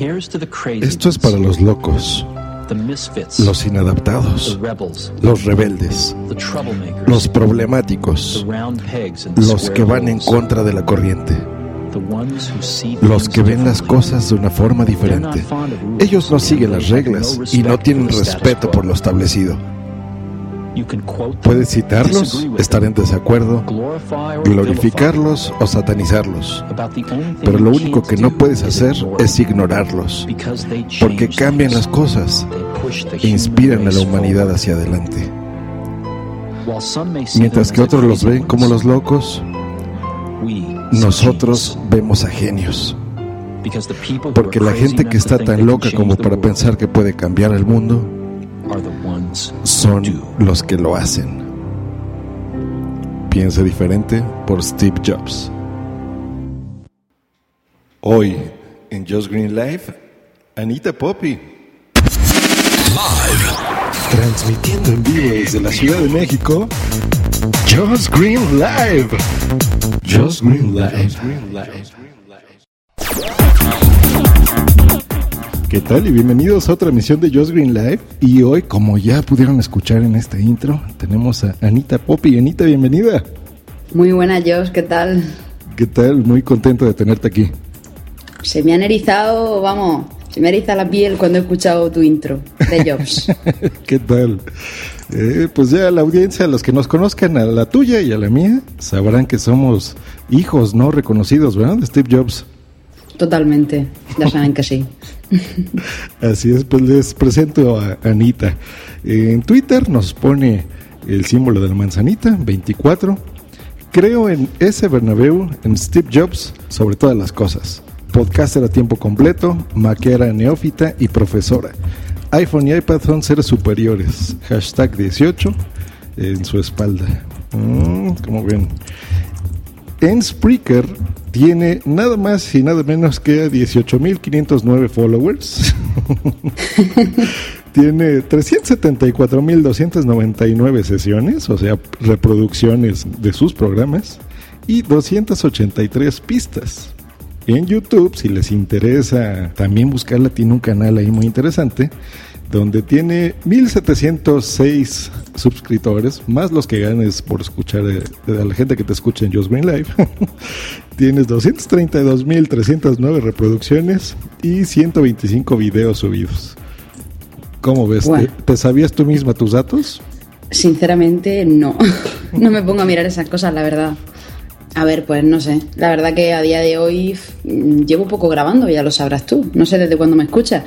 Esto es para los locos, los inadaptados, los rebeldes, los problemáticos, los que van en contra de la corriente, los que ven las cosas de una forma diferente. Ellos no siguen las reglas y no tienen respeto por lo establecido. Puedes citarlos, estar en desacuerdo, glorificarlos o satanizarlos, pero lo único que no puedes hacer es ignorarlos, porque cambian las cosas e inspiran a la humanidad hacia adelante. Mientras que otros los ven como los locos, nosotros vemos a genios. Porque la gente que está tan loca como para pensar que puede cambiar el mundo, son los que lo hacen. Piensa diferente por Steve Jobs. Hoy en Just Green Life, Anita Poppy. Live. Transmitiendo en vivo desde la Ciudad de México. Just Green Live. Just Green Live. ¿Qué tal? Y bienvenidos a otra emisión de Just Green Live. Y hoy, como ya pudieron escuchar en este intro, tenemos a Anita Poppy. Anita, bienvenida. Muy buena, Josh, ¿qué tal? ¿Qué tal? Muy contento de tenerte aquí. Se me han erizado, vamos, se me eriza la piel cuando he escuchado tu intro de Jobs. ¿Qué tal? Eh, pues ya la audiencia, los que nos conozcan, a la tuya y a la mía, sabrán que somos hijos no reconocidos, ¿verdad? De Steve Jobs. Totalmente, ya saben que sí. Así es, pues les presento a Anita. En Twitter nos pone el símbolo de la manzanita, 24. Creo en ese Bernabéu, en Steve Jobs, sobre todas las cosas. Podcaster a tiempo completo, maquera neófita y profesora. iPhone y iPad son seres superiores. Hashtag 18 en su espalda. Mm, como ven. En Spreaker tiene nada más y nada menos que 18.509 followers. tiene 374.299 sesiones, o sea, reproducciones de sus programas, y 283 pistas. En YouTube, si les interesa también buscarla, tiene un canal ahí muy interesante donde tiene 1706 suscriptores, más los que ganes por escuchar a la gente que te escucha en Just Green Live. Tienes 232.309 reproducciones y 125 videos subidos. ¿Cómo ves? ¿Te, sabías tú misma tus datos? Sinceramente, no. no me pongo a mirar esas cosas, la verdad. A ver, pues no sé. La verdad que a día de hoy llevo poco grabando, ya lo sabrás tú. No sé desde cuándo me escuchas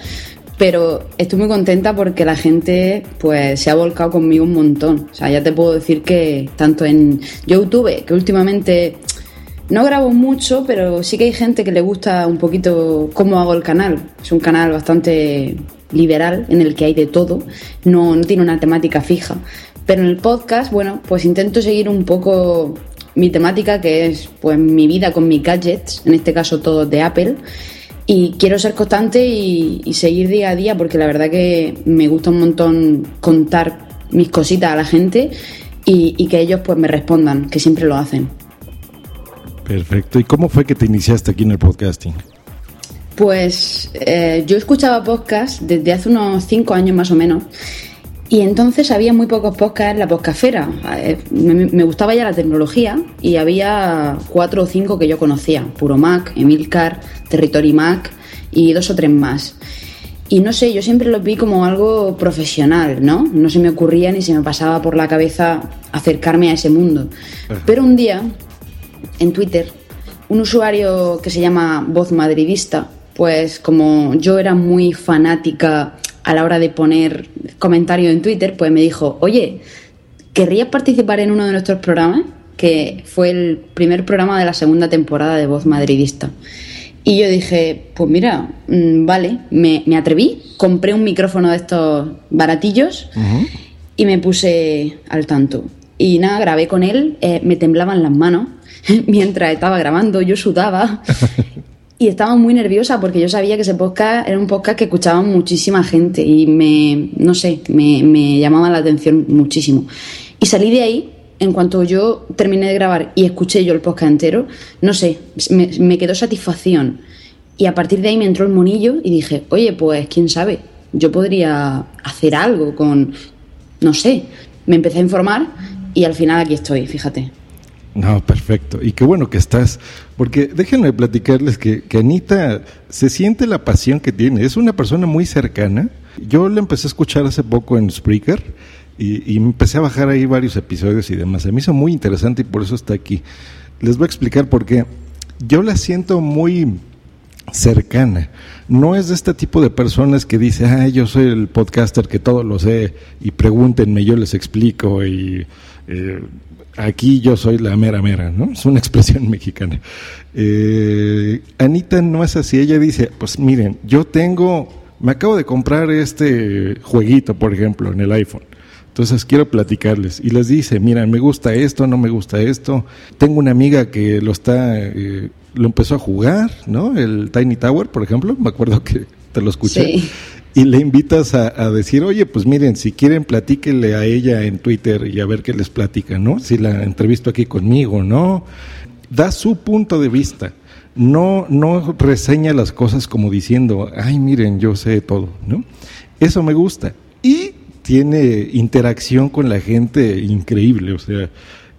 pero estoy muy contenta porque la gente pues se ha volcado conmigo un montón. O sea, ya te puedo decir que tanto en YouTube, que últimamente no grabo mucho, pero sí que hay gente que le gusta un poquito cómo hago el canal. Es un canal bastante liberal en el que hay de todo, no, no tiene una temática fija. Pero en el podcast, bueno, pues intento seguir un poco mi temática, que es pues mi vida con mis gadgets, en este caso todos de Apple y quiero ser constante y, seguir día a día porque la verdad que me gusta un montón contar mis cositas a la gente y, que ellos pues me respondan, que siempre lo hacen. Perfecto. ¿Y cómo fue que te iniciaste aquí en el podcasting? Pues eh, yo escuchaba podcast desde hace unos cinco años más o menos y entonces había muy pocos podcasts en la podcastfera. Eh, me, gustaba ya la tecnología y había cuatro o cinco que yo conocía. Puro Mac, Emilcar, Territory Mac y dos o tres más. Y no sé, yo siempre los vi como algo profesional, ¿no? No se me ocurría ni se me pasaba por la cabeza acercarme a ese mundo. Pero un día, en Twitter, un usuario que se llama Voz Madridista, pues como yo era muy fanática a la hora de poner comentarios en Twitter, pues me dijo, oye, ¿querrías participar en uno de nuestros programas? Que fue el primer programa de la segunda temporada de Voz Madridista. Y yo dije, pues mira, mm, vale, me, atreví, compré un micrófono de estos baratillos y me puse al tanto. Y nada, grabé con él, eh, me temblaban las manos mientras estaba grabando, yo sudaba y estaba muy nerviosa porque yo sabía que ese podcast era un podcast que escuchaba muchísima gente y me, no sé, me, llamaba la atención muchísimo. Y salí de ahí, en cuanto yo terminé de grabar y escuché yo el podcast entero, no sé, me, quedó satisfacción. Y a partir de ahí me entró el monillo y dije, oye, pues quién sabe, yo podría hacer algo con, no sé, me empecé a informar y al final aquí estoy, fíjate. No, perfecto. Y qué bueno que estás, porque déjenme platicarles que, que, Anita se siente la pasión que tiene. Es una persona muy cercana. Yo la empecé a escuchar hace poco en Spreaker y, y empecé a bajar ahí varios episodios y demás. Se me hizo muy interesante y por eso está aquí. Les voy a explicar por qué. Yo la siento muy cercana. No es de este tipo de personas que dice, ah, yo soy el podcaster que todo lo sé y pregúntenme, yo les explico y eh, aquí yo soy la mera mera, ¿no? Es una expresión mexicana. Eh, Anita no es así, ella dice, pues miren, yo tengo, me acabo de comprar este jueguito, por ejemplo, en el iPhone. Entonces quiero platicarles y les dice, mira, me gusta esto, no me gusta esto. Tengo una amiga que lo está, eh, lo empezó a jugar, ¿no? El Tiny Tower, por ejemplo, me acuerdo que te lo escuché. Sí y le invitas a, decir, oye, pues miren, si quieren, platíquenle a ella en Twitter y a ver qué les platica, ¿no? Si la entrevisto aquí conmigo, ¿no? Da su punto de vista. No, no reseña las cosas como diciendo, ay, miren, yo sé todo, ¿no? Eso me gusta. Y tiene interacción con la gente increíble, o sea,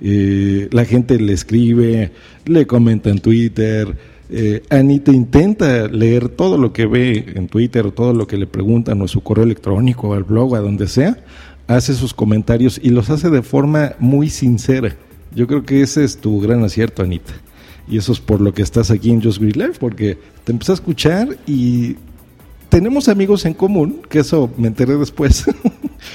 eh, la gente le escribe, le comenta en Twitter, eh, Anita intenta leer todo lo que ve en Twitter, todo lo que le preguntan, o su correo electrónico, o al blog, a donde sea, hace sus comentarios y los hace de forma muy sincera. Yo creo que ese es tu gran acierto, Anita. Y eso es por lo que estás aquí en Just Green Life, porque te empecé a escuchar y tenemos amigos en común, que eso me enteré después,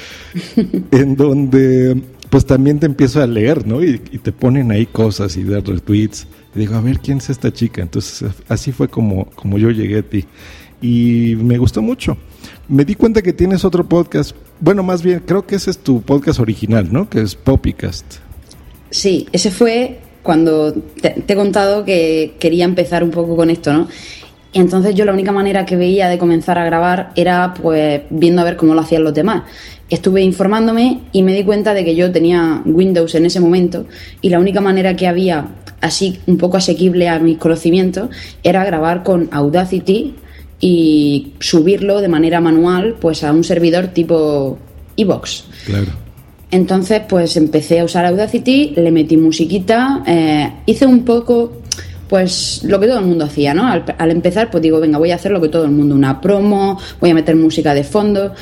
en donde pues también te empiezo a leer, ¿no? Y, te ponen ahí cosas y dar retweets. Digo, a ver, ¿quién es esta chica? Entonces, así fue como, como yo llegué a ti. Y me gustó mucho. Me di cuenta que tienes otro podcast. Bueno, más bien, creo que ese es tu podcast original, ¿no? Que es Poppycast. Sí, ese fue cuando te he contado que quería empezar un poco con esto, ¿no? entonces yo la única manera que veía de comenzar a grabar era pues viendo a ver cómo lo hacían los demás. Estuve informándome y me di cuenta de que yo tenía Windows en ese momento y la única manera que había así un poco asequible a mis conocimientos era grabar con Audacity y subirlo de manera manual pues a un servidor tipo. Claro. Entonces pues empecé a usar Audacity, le metí musiquita, eh, hice un poco pues lo que todo el mundo hacía, ¿no? Al, empezar, pues digo, venga, voy a hacer lo que todo el mundo, una promo, voy a meter música de fondo.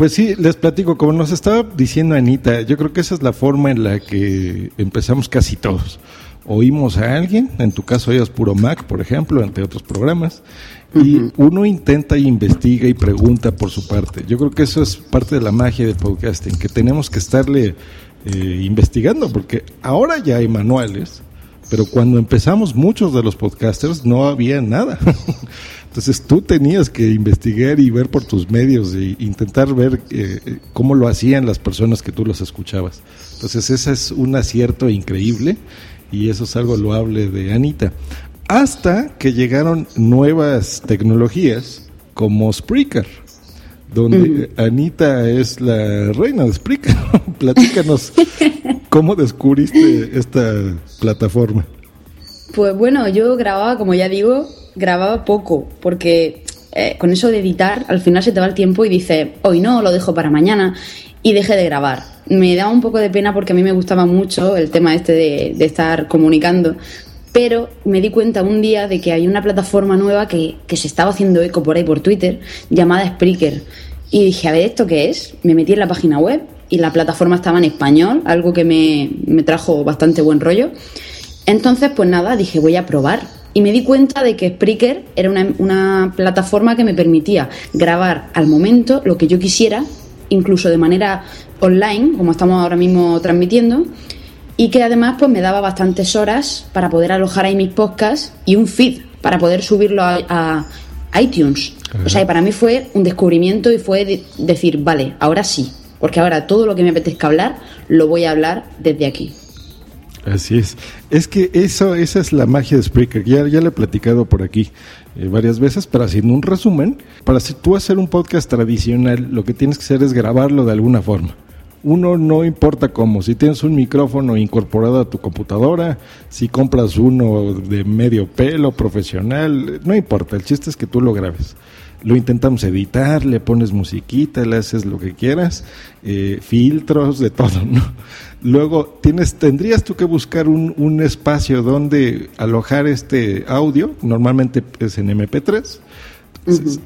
Pues sí, les platico, como nos estaba diciendo Anita, yo creo que esa es la forma en la que empezamos casi todos. Oímos a alguien, en tu caso oías puro Mac, por ejemplo, entre otros programas, y uno intenta y investiga y pregunta por su parte. Yo creo que eso es parte de la magia del podcasting, que tenemos que estarle eh, investigando, porque ahora ya hay manuales, pero cuando empezamos muchos de los podcasters no había nada. Entonces tú tenías que investigar y ver por tus medios e intentar ver eh, cómo lo hacían las personas que tú los escuchabas. Entonces ese es un acierto increíble y eso es algo loable de Anita. Hasta que llegaron nuevas tecnologías como Spreaker donde Anita es la reina de Spreaker. Platícanos cómo descubriste esta plataforma. Pues bueno, yo grababa, como ya digo, grababa poco, porque eh, con eso de editar, al final se te va el tiempo y dices, hoy no, lo dejo para mañana, y dejé de grabar. Me daba un poco de pena porque a mí me gustaba mucho el tema este de, de estar comunicando, pero me di cuenta un día de que hay una plataforma nueva que, se estaba haciendo eco por ahí por Twitter llamada Spreaker. Y dije, a ver, ¿esto qué es? Me metí en la página web y la plataforma estaba en español, algo que me, trajo bastante buen rollo. Entonces, pues nada, dije, voy a probar. Y me di cuenta de que Spreaker era una, una plataforma que me permitía grabar al momento lo que yo quisiera, incluso de manera online, como estamos ahora mismo transmitiendo y que además pues me daba bastantes horas para poder alojar ahí mis podcasts y un feed para poder subirlo a, iTunes. O sea, para mí fue un descubrimiento y fue decir, vale, ahora sí, porque ahora todo lo que me apetezca hablar lo voy a hablar desde aquí. Así es. Es que eso, esa es la magia de Spreaker. Ya, ya le he platicado por aquí eh, varias veces, pero haciendo un resumen, para tú hacer un podcast tradicional, lo que tienes que hacer es grabarlo de alguna forma Uno no importa cómo, si tienes un micrófono incorporado a tu computadora, si compras uno de medio pelo profesional, no importa, el chiste es que tú lo grabes lo intentamos editar, le pones musiquita, le haces lo que quieras, eh, filtros, de todo, ¿no? Luego tienes, tendrías tú que buscar un, un, espacio donde alojar este audio, normalmente es en MP3,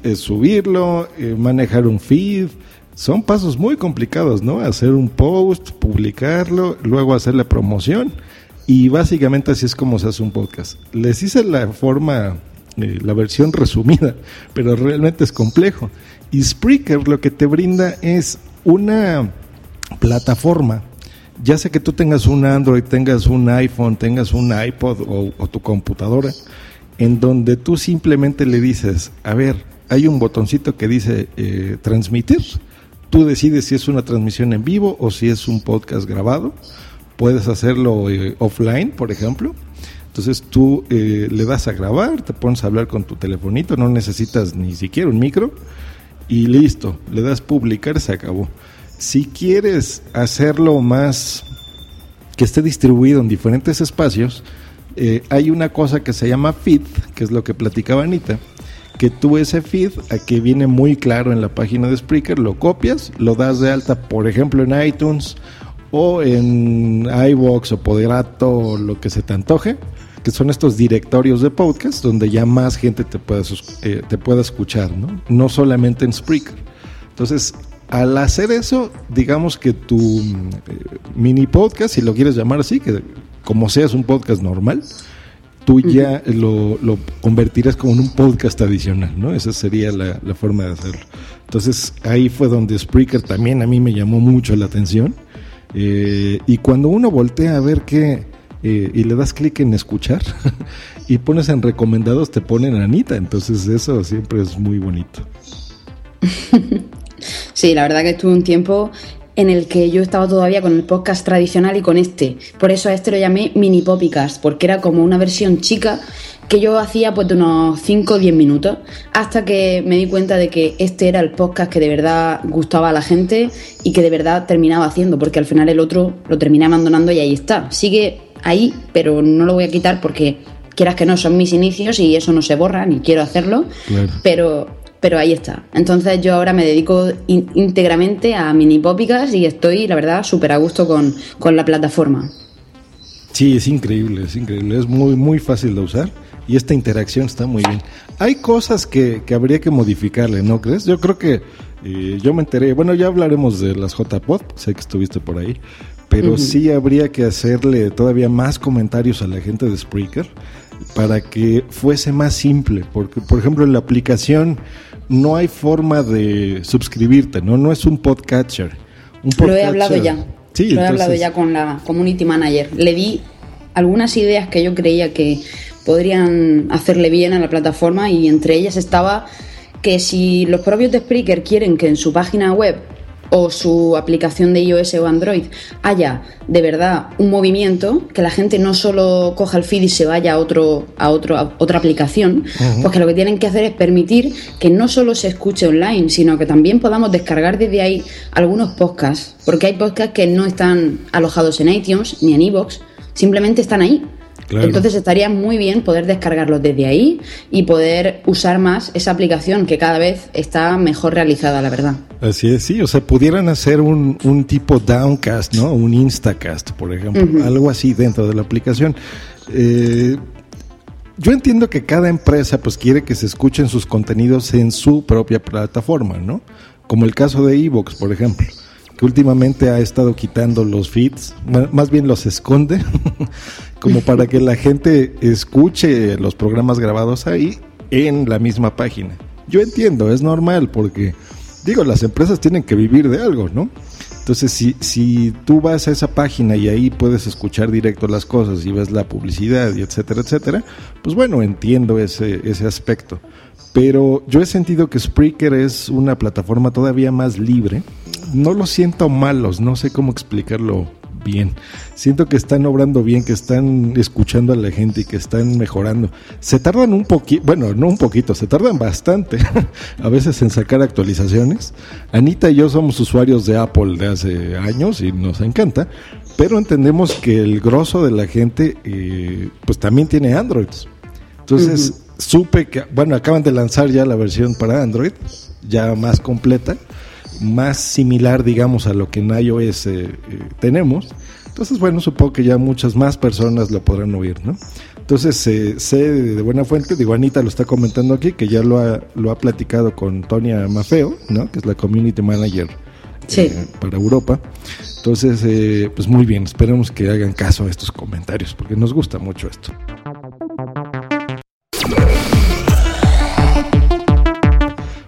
es, subirlo, eh, manejar un feed, son pasos muy complicados, ¿no? Hacer un post, publicarlo, luego hacer la promoción y básicamente así es como se hace un podcast. Les hice la forma eh, la versión resumida, pero realmente es complejo. Y Spreaker lo que te brinda es una plataforma, ya sea que tú tengas un Android, tengas un iPhone, tengas un iPod o, tu computadora, en donde tú simplemente le dices, a ver, hay un botoncito que dice eh, transmitir, tú decides si es una transmisión en vivo o si es un podcast grabado, puedes hacerlo eh, offline, por ejemplo, entonces tú eh, le das a grabar, te pones a hablar con tu telefonito, no necesitas ni siquiera un micro y listo, le das publicar, se acabó. Si quieres hacerlo más que esté distribuido en diferentes espacios, eh, hay una cosa que se llama feed, que es lo que platicaba Anita, que tú ese feed, aquí viene muy claro en la página de Spreaker, lo copias, lo das de alta, por ejemplo, en iTunes o en iVoox o Poderato o lo que se te antoje, que son estos directorios de podcast donde ya más gente te pueda, eh, te pueda escuchar, ¿no? No solamente en Spreaker. Entonces, al hacer eso, digamos que tu eh, mini podcast, si lo quieres llamar así, que como sea es un podcast normal, tú ya lo, lo, convertirás como en un podcast adicional, ¿no? Esa sería la, la, forma de hacerlo. Entonces ahí fue donde Spreaker también a mí me llamó mucho la atención. Eh, y cuando uno voltea a ver qué, y le das clic en escuchar y pones en recomendados, te ponen Anita. Entonces eso siempre es muy bonito. sí, la verdad que estuve un tiempo en el que yo estaba todavía con el podcast tradicional y con este. Por eso a este lo llamé mini popicast, porque era como una versión chica que yo hacía pues de unos 5 o 10 minutos, hasta que me di cuenta de que este era el podcast que de verdad gustaba a la gente y que de verdad terminaba haciendo, porque al final el otro lo terminé abandonando y ahí está. Sigue ahí, pero no lo voy a quitar porque quieras que no, son mis inicios y eso no se borra, ni quiero hacerlo, pero, pero ahí está. Entonces yo ahora me dedico íntegramente a mini pópicas y estoy, la verdad, súper a gusto con, con la plataforma. Sí, es increíble, es increíble, es muy, muy fácil de usar y esta interacción está muy bien. Hay cosas que, que habría que modificarle, ¿no crees? Yo creo que eh, yo me enteré, bueno, ya hablaremos de las JPod, sé que estuviste por ahí, pero sí habría que hacerle todavía más comentarios a la gente de Spreaker para que fuese más simple, porque por ejemplo en la aplicación no hay forma de suscribirte, no no es un podcatcher. Un Lo he hablado ya. Sí, Lo he hablado ya con la community manager. Le di algunas ideas que yo creía que podrían hacerle bien a la plataforma y entre ellas estaba que si los propios de Spreaker quieren que en su página web o su aplicación de iOS o Android haya de verdad un movimiento, que la gente no solo coja el feed y se vaya a, otro, a, otro, otra aplicación, pues que lo que tienen que hacer es permitir que no solo se escuche online, sino que también podamos descargar desde ahí algunos podcasts, porque hay podcasts que no están alojados en iTunes ni en iVoox, simplemente están ahí. Entonces estaría muy bien poder descargarlo desde ahí y poder usar más esa aplicación que cada vez está mejor realizada, la verdad. Así es, sí, o sea, pudieran hacer un, un tipo downcast, ¿no? Un instacast, por ejemplo, algo así dentro de la aplicación. Eh, yo entiendo que cada empresa pues quiere que se escuchen sus contenidos en su propia plataforma, ¿no? Como el caso de Evox, por ejemplo que últimamente ha estado quitando los feeds, más bien los esconde, como para que la gente escuche los programas grabados ahí en la misma página. Yo entiendo, es normal porque, digo, las empresas tienen que vivir de algo, ¿no? Entonces, si, si tú vas a esa página y ahí puedes escuchar directo las cosas y ves la publicidad y etcétera, etcétera, pues bueno, entiendo ese, ese aspecto. Pero yo he sentido que Spreaker es una plataforma todavía más libre. No lo siento malos, no sé cómo explicarlo bien. Siento que están obrando bien, que están escuchando a la gente y que están mejorando. Se tardan un poquito, bueno, no un poquito, se tardan bastante a veces en sacar actualizaciones. Anita y yo somos usuarios de Apple de hace años y nos encanta, pero entendemos que el grosso de la gente eh, pues también tiene Androids. Entonces supe que, bueno, acaban de lanzar ya la versión para Android, ya más completa, más similar, digamos, a lo que en iOS eh, eh, tenemos. Entonces, bueno, supongo que ya muchas más personas lo podrán oír, ¿no? Entonces, eh, sé de buena fuente, digo, Anita lo está comentando aquí, que ya lo ha, lo ha platicado con Tonia Mafeo, ¿no? Que es la Community Manager para Europa. Entonces, pues muy bien, esperemos que hagan caso a estos comentarios, porque nos gusta mucho esto.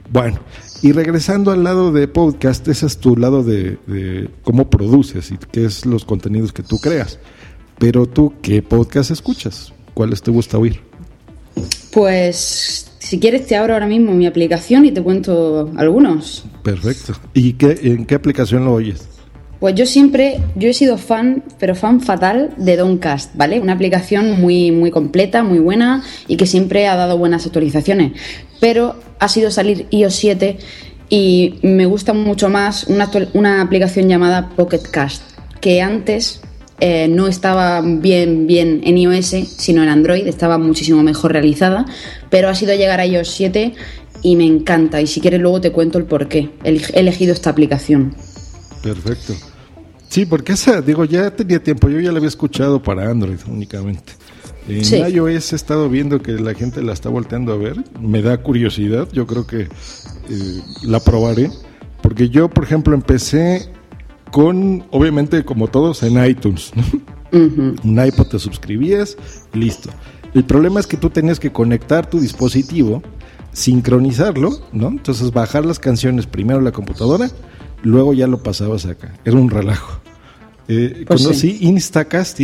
Bueno, y regresando al lado de podcast, ese es tu lado de, cómo produces y qué es los contenidos que tú creas. Pero tú, ¿qué podcast escuchas? ¿Cuáles te gusta oír? Pues si quieres te abro ahora mismo mi aplicación y te cuento algunos. Perfecto. ¿Y qué, en qué aplicación lo oyes? Pues yo siempre, yo he sido fan, pero fan fatal de Doncast, ¿vale? Una aplicación muy, muy completa, muy buena y que siempre ha dado buenas actualizaciones. Pero ha sido salir iOS 7 y me gusta mucho más una, una aplicación llamada Pocket Cast, que antes eh, no estaba bien, bien en iOS, sino en Android, estaba muchísimo mejor realizada, pero ha sido llegar a iOS 7 y me encanta. Y si quieres luego te cuento el por qué he elegido esta aplicación. Perfecto. Sí, porque esa, digo, ya tenía tiempo, yo ya la había escuchado para Android únicamente. En iOS he estado viendo que la gente la está volteando a ver, me da curiosidad, yo creo que eh, la probaré, porque yo, por ejemplo, empecé con, obviamente, como todos, en iTunes. Un iPod te suscribías, listo. El problema es que tú tenías que conectar tu dispositivo, sincronizarlo, ¿no? Entonces bajar las canciones primero a la computadora luego ya lo pasabas acá. Era un relajo. Eh, pues conocí Instacast,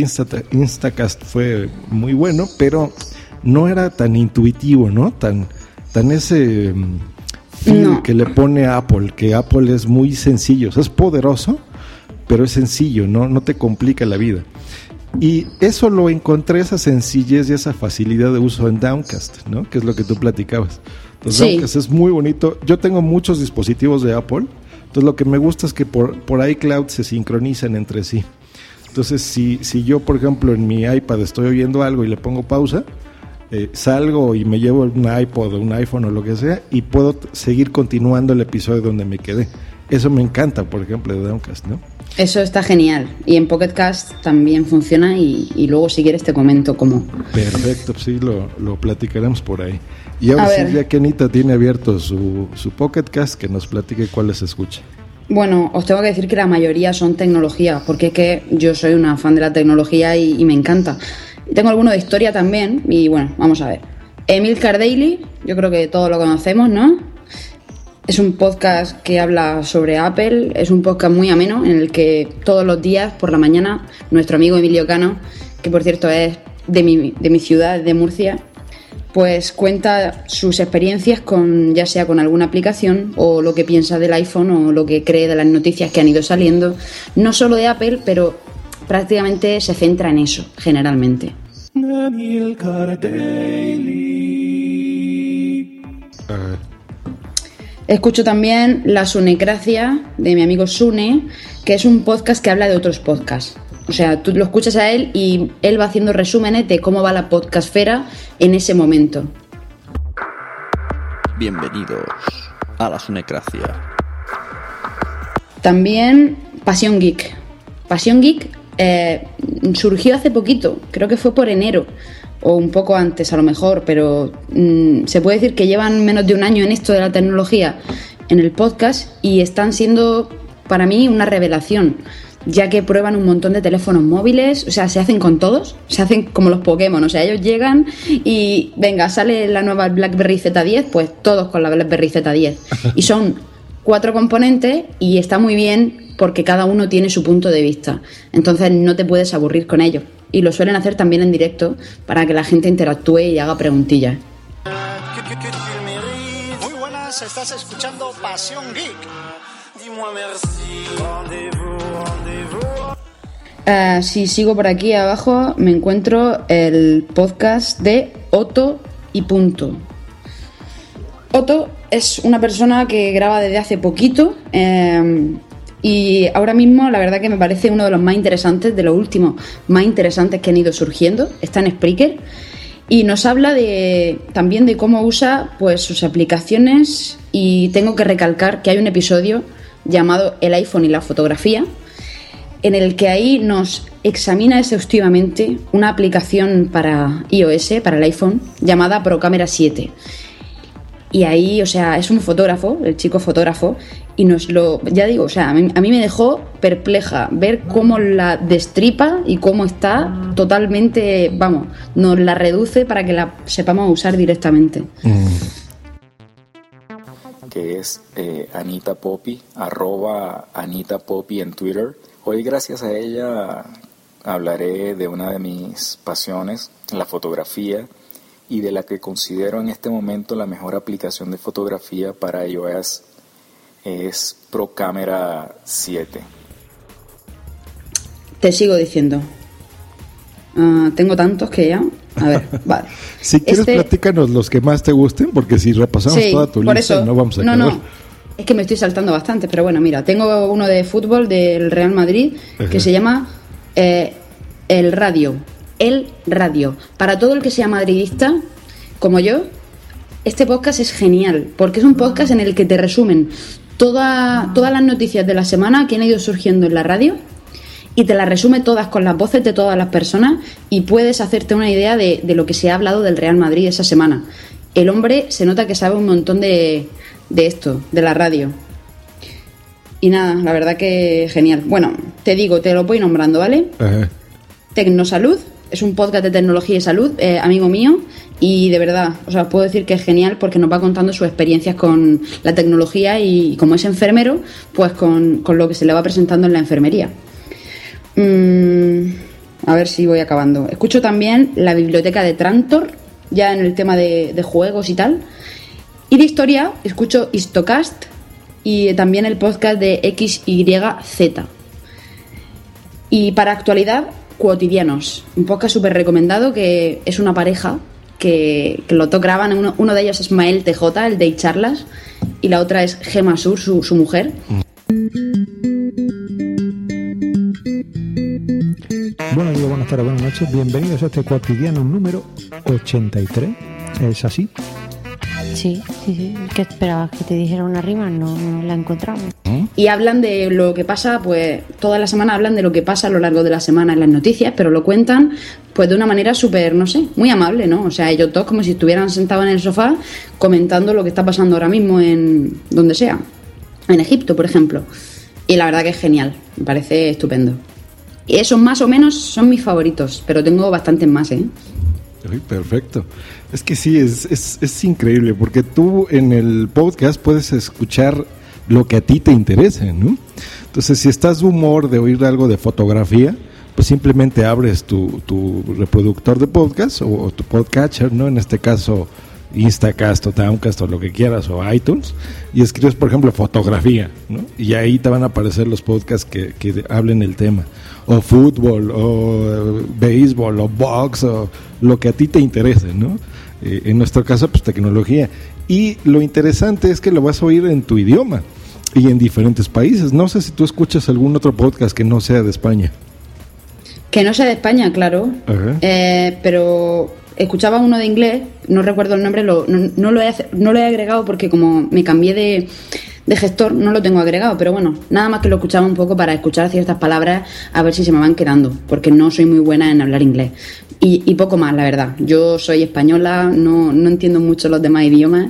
Instacast fue muy bueno, pero no era tan intuitivo, ¿no? Tan, tan ese mm, que le pone Apple, que Apple es muy sencillo, es poderoso, pero es sencillo, ¿no? No te complica la vida. Y eso lo encontré, esa sencillez y esa facilidad de uso en Downcast, ¿no? Que es lo que tú platicabas. Entonces, Downcast es muy bonito. Yo tengo muchos dispositivos de Apple entonces lo que me gusta es que por, por iCloud se sincronizan entre sí. Entonces si, si yo, por ejemplo, en mi iPad estoy oyendo algo y le pongo pausa, eh, salgo y me llevo un iPod o un iPhone o lo que sea y puedo seguir continuando el episodio donde me quedé. Eso me encanta, por ejemplo, de Downcast, ¿no? Eso está genial. Y en Pocket Cast también funciona y, luego si quieres te comento cómo. Perfecto, sí, lo, lo platicaremos por ahí. Y ahora sí, ya que Anita tiene abierto su, su Pocket Cast, que nos platique cuáles escucha. Bueno, os tengo que decir que la mayoría son tecnología, porque es que yo soy una fan de la tecnología y, me encanta. Tengo alguno de historia también, y bueno, vamos a ver. Emil Daily, yo creo que todos lo conocemos, ¿no? Es un podcast que habla sobre Apple, es un podcast muy ameno en el que todos los días por la mañana nuestro amigo Emilio Cano, que por cierto es de mi, de mi ciudad, de Murcia, pues cuenta sus experiencias con ya sea con alguna aplicación o lo que piensa del iPhone o lo que cree de las noticias que han ido saliendo, no solo de Apple, pero prácticamente se centra en eso, generalmente. Escucho también La Sunecracia de mi amigo Sune, que es un podcast que habla de otros podcasts. O sea, tú lo escuchas a él y él va haciendo resúmenes de cómo va la podcastfera en ese momento. Bienvenidos a la Sunecracia. También Pasión Geek. Pasión Geek eh, surgió hace poquito, creo que fue por enero o un poco antes a lo mejor, pero mm, se puede decir que llevan menos de un año en esto de la tecnología en el podcast y están siendo para mí una revelación ya que prueban un montón de teléfonos móviles, o sea, se hacen con todos, se hacen como los Pokémon, o sea, ellos llegan y venga, sale la nueva BlackBerry Z10, pues todos con la BlackBerry Z10. Y son cuatro componentes y está muy bien porque cada uno tiene su punto de vista, entonces no te puedes aburrir con ellos. Y lo suelen hacer también en directo para que la gente interactúe y haga preguntillas. Muy buenas, estás escuchando Pasión Geek. Eh, si sigo por aquí abajo, me encuentro el podcast de Otto y Punto. Otto es una persona que graba desde hace poquito eh, y ahora mismo la verdad que me parece uno de los más interesantes, de los últimos más interesantes que han ido surgiendo. Está en Spreaker y nos habla de, también de cómo usa pues, sus aplicaciones y tengo que recalcar que hay un episodio llamado El iPhone y la fotografía en el que ahí nos examina exhaustivamente una aplicación para iOS, para el iPhone, llamada ProCamera 7 y ahí, o sea, es un fotógrafo, el chico fotógrafo, y nos lo, ya digo, o sea, a mí, me dejó perpleja ver cómo la destripa y cómo está totalmente, vamos, nos la reduce para que la sepamos usar directamente. Que es eh, Anita Poppy, arroba Anita Poppy en Twitter. Hoy gracias a ella hablaré de una de mis pasiones, la fotografía y de la que considero en este momento la mejor aplicación de fotografía para iOS es ProCamera 7. Te sigo diciendo. Ah, tengo tantos que ya. A ver, vale. si quieres, este platícanos los que más te gusten, porque si repasamos toda tu lista, no vamos a no, No. Es que me estoy saltando bastante, pero bueno, mira, tengo uno de fútbol del Real Madrid que se llama eh, El Radio el radio. Para todo el que sea madridista, como yo, este podcast es genial, porque es un podcast en el que te resumen toda, todas las noticias de la semana que han ido surgiendo en la radio y te las resume todas con las voces de todas las personas y puedes hacerte una idea de, de lo que se ha hablado del Real Madrid esa semana. El hombre se nota que sabe un montón de, de esto, de la radio. Y nada, la verdad que genial. Bueno, te digo, te lo voy nombrando, ¿vale? Tecnosalud, es un podcast de tecnología y salud, eh, amigo mío, y de verdad, o sea, puedo decir que es genial porque nos va contando sus experiencias con la tecnología y como es enfermero, pues con, lo que se le va presentando en la enfermería. Mm, a ver si voy acabando. Escucho también la biblioteca de Trantor, ya en el tema de, de juegos y tal. De historia, escucho Histocast y también el podcast de XYZ. Y para actualidad, Cotidianos, un podcast súper recomendado que es una pareja que, lo graban, uno, de ellos es Mael TJ, el de Charlas, y la otra es Gema Sur, su, mujer. Buenos días, buenas tardes, buenas noches, bienvenidos a este cotidiano número 83, ¿es así? Sí, sí, sí. ¿Qué esperabas? ¿Que te dijera una rima? No, la encontramos. ¿Mm? Y hablan de lo que pasa, pues toda la semana hablan de lo que pasa a lo largo de la semana en las noticias, pero lo cuentan pues de una manera súper, no sé, muy amable, ¿no? O sea, ellos todos como si estuvieran sentados en el sofá comentando lo que está pasando ahora mismo en donde sea, en Egipto, por ejemplo. Y la verdad que es genial, me parece estupendo. Y esos más o menos son mis favoritos, pero tengo bastantes más, ¿eh? perfecto. Es que sí, es, es, es, increíble, porque tú en el podcast puedes escuchar lo que a ti te interese, ¿no? Entonces, si estás de humor de oír algo de fotografía, pues simplemente abres tu, tu reproductor de podcast o, tu podcatcher, ¿no? En este caso, Instacast o Downcast o lo que quieras o iTunes y escribes por ejemplo fotografía ¿no? y ahí te van a aparecer los podcasts que, que hablen el tema o fútbol, o eh, béisbol, o box, o lo que a ti te interese, ¿no? Eh, en nuestro caso, pues tecnología. Y lo interesante es que lo vas a oír en tu idioma y en diferentes países. No sé si tú escuchas algún otro podcast que no sea de España. Que no sea de España, claro. Eh, pero escuchaba uno de inglés, no recuerdo el nombre, no, no, lo he, no lo he agregado porque como me cambié de, de gestor no lo tengo agregado, pero bueno, nada más que lo escuchaba un poco para escuchar ciertas palabras a ver si se me van quedando, porque no soy muy buena en hablar inglés. Y, poco más, la verdad. Yo soy española, no, no entiendo mucho los demás idiomas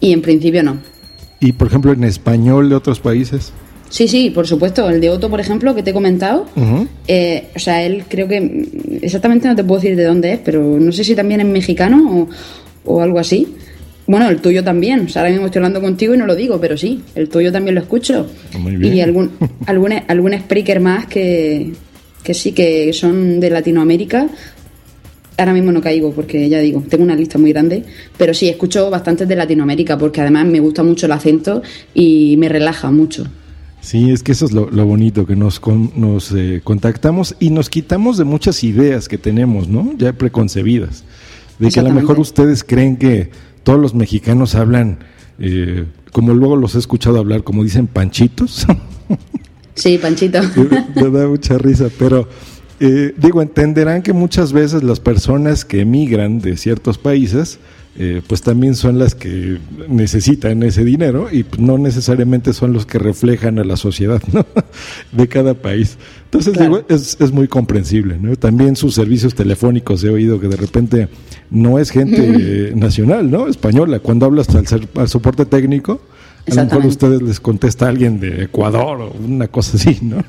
y en principio no. ¿Y por ejemplo en español de otros países? Sí, sí, por supuesto. El de Otto, por ejemplo, que te he comentado, eh, o sea, él creo que exactamente no te puedo decir de dónde es, pero no sé si también es mexicano o, o algo así. Bueno, el tuyo también. O sea, ahora mismo estoy hablando contigo y no lo digo, pero sí, el tuyo también lo escucho. Muy bien. Y algún, algún, algún speaker más que, que sí, que son de Latinoamérica. Ahora mismo no caigo porque ya digo, tengo una lista muy grande, pero sí, escucho bastantes de Latinoamérica porque además me gusta mucho el acento y me relaja mucho. Sí, es que eso es lo, lo bonito, que nos, con- nos eh, contactamos y nos quitamos de muchas ideas que tenemos, ¿no? Ya preconcebidas. De que a lo mejor ustedes creen que todos los mexicanos hablan, eh, como luego los he escuchado hablar, como dicen panchitos. Sí, Panchito. Me da mucha risa, pero eh, digo, entenderán que muchas veces las personas que emigran de ciertos países, eh, pues también son las que necesitan ese dinero y no necesariamente son los que reflejan a la sociedad ¿no? de cada país. Entonces, Claro. digo, es, es muy comprensible. ¿no? También sus servicios telefónicos he oído que de repente no es gente eh, nacional, ¿no? Española. Cuando hablas al, al soporte técnico, a lo mejor ustedes les contesta alguien de Ecuador o una cosa así, ¿no?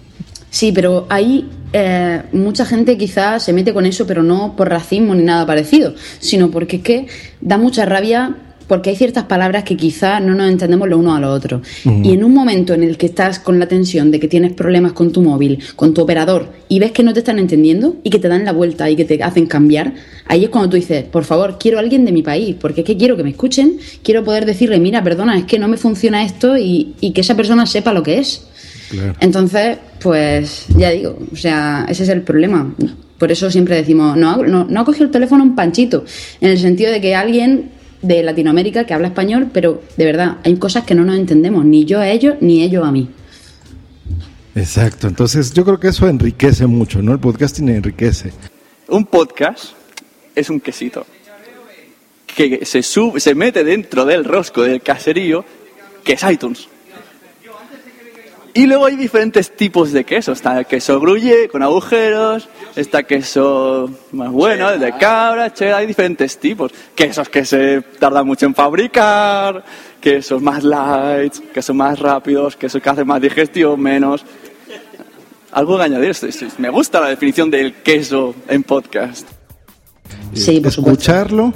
Sí, pero ahí eh, mucha gente quizás se mete con eso, pero no por racismo ni nada parecido, sino porque es que da mucha rabia porque hay ciertas palabras que quizás no nos entendemos los unos a los otros. Y en un momento en el que estás con la tensión de que tienes problemas con tu móvil, con tu operador, y ves que no te están entendiendo y que te dan la vuelta y que te hacen cambiar, ahí es cuando tú dices, por favor, quiero a alguien de mi país, porque es que quiero que me escuchen, quiero poder decirle, mira, perdona, es que no me funciona esto y, y que esa persona sepa lo que es. Claro. Entonces, pues ya digo, o sea, ese es el problema. Por eso siempre decimos, no, ha- no, no ha cogido el teléfono un panchito, en el sentido de que alguien de Latinoamérica que habla español, pero de verdad, hay cosas que no nos entendemos, ni yo a ellos, ni ellos a mí. Exacto, entonces yo creo que eso enriquece mucho, ¿no? El podcasting enriquece. Un podcast es un quesito que se sube, se mete dentro del rosco del caserío, que es iTunes. Y luego hay diferentes tipos de queso. Está el queso gruyere con agujeros, está queso más bueno, el de cabra, cheddar, hay diferentes tipos. Quesos que se tardan mucho en fabricar, quesos más light, quesos más rápidos, quesos que hacen más digestión, menos. Algo que añadir, me gusta la definición del queso en podcast. Sí, Eh, por supuesto. escucharlo,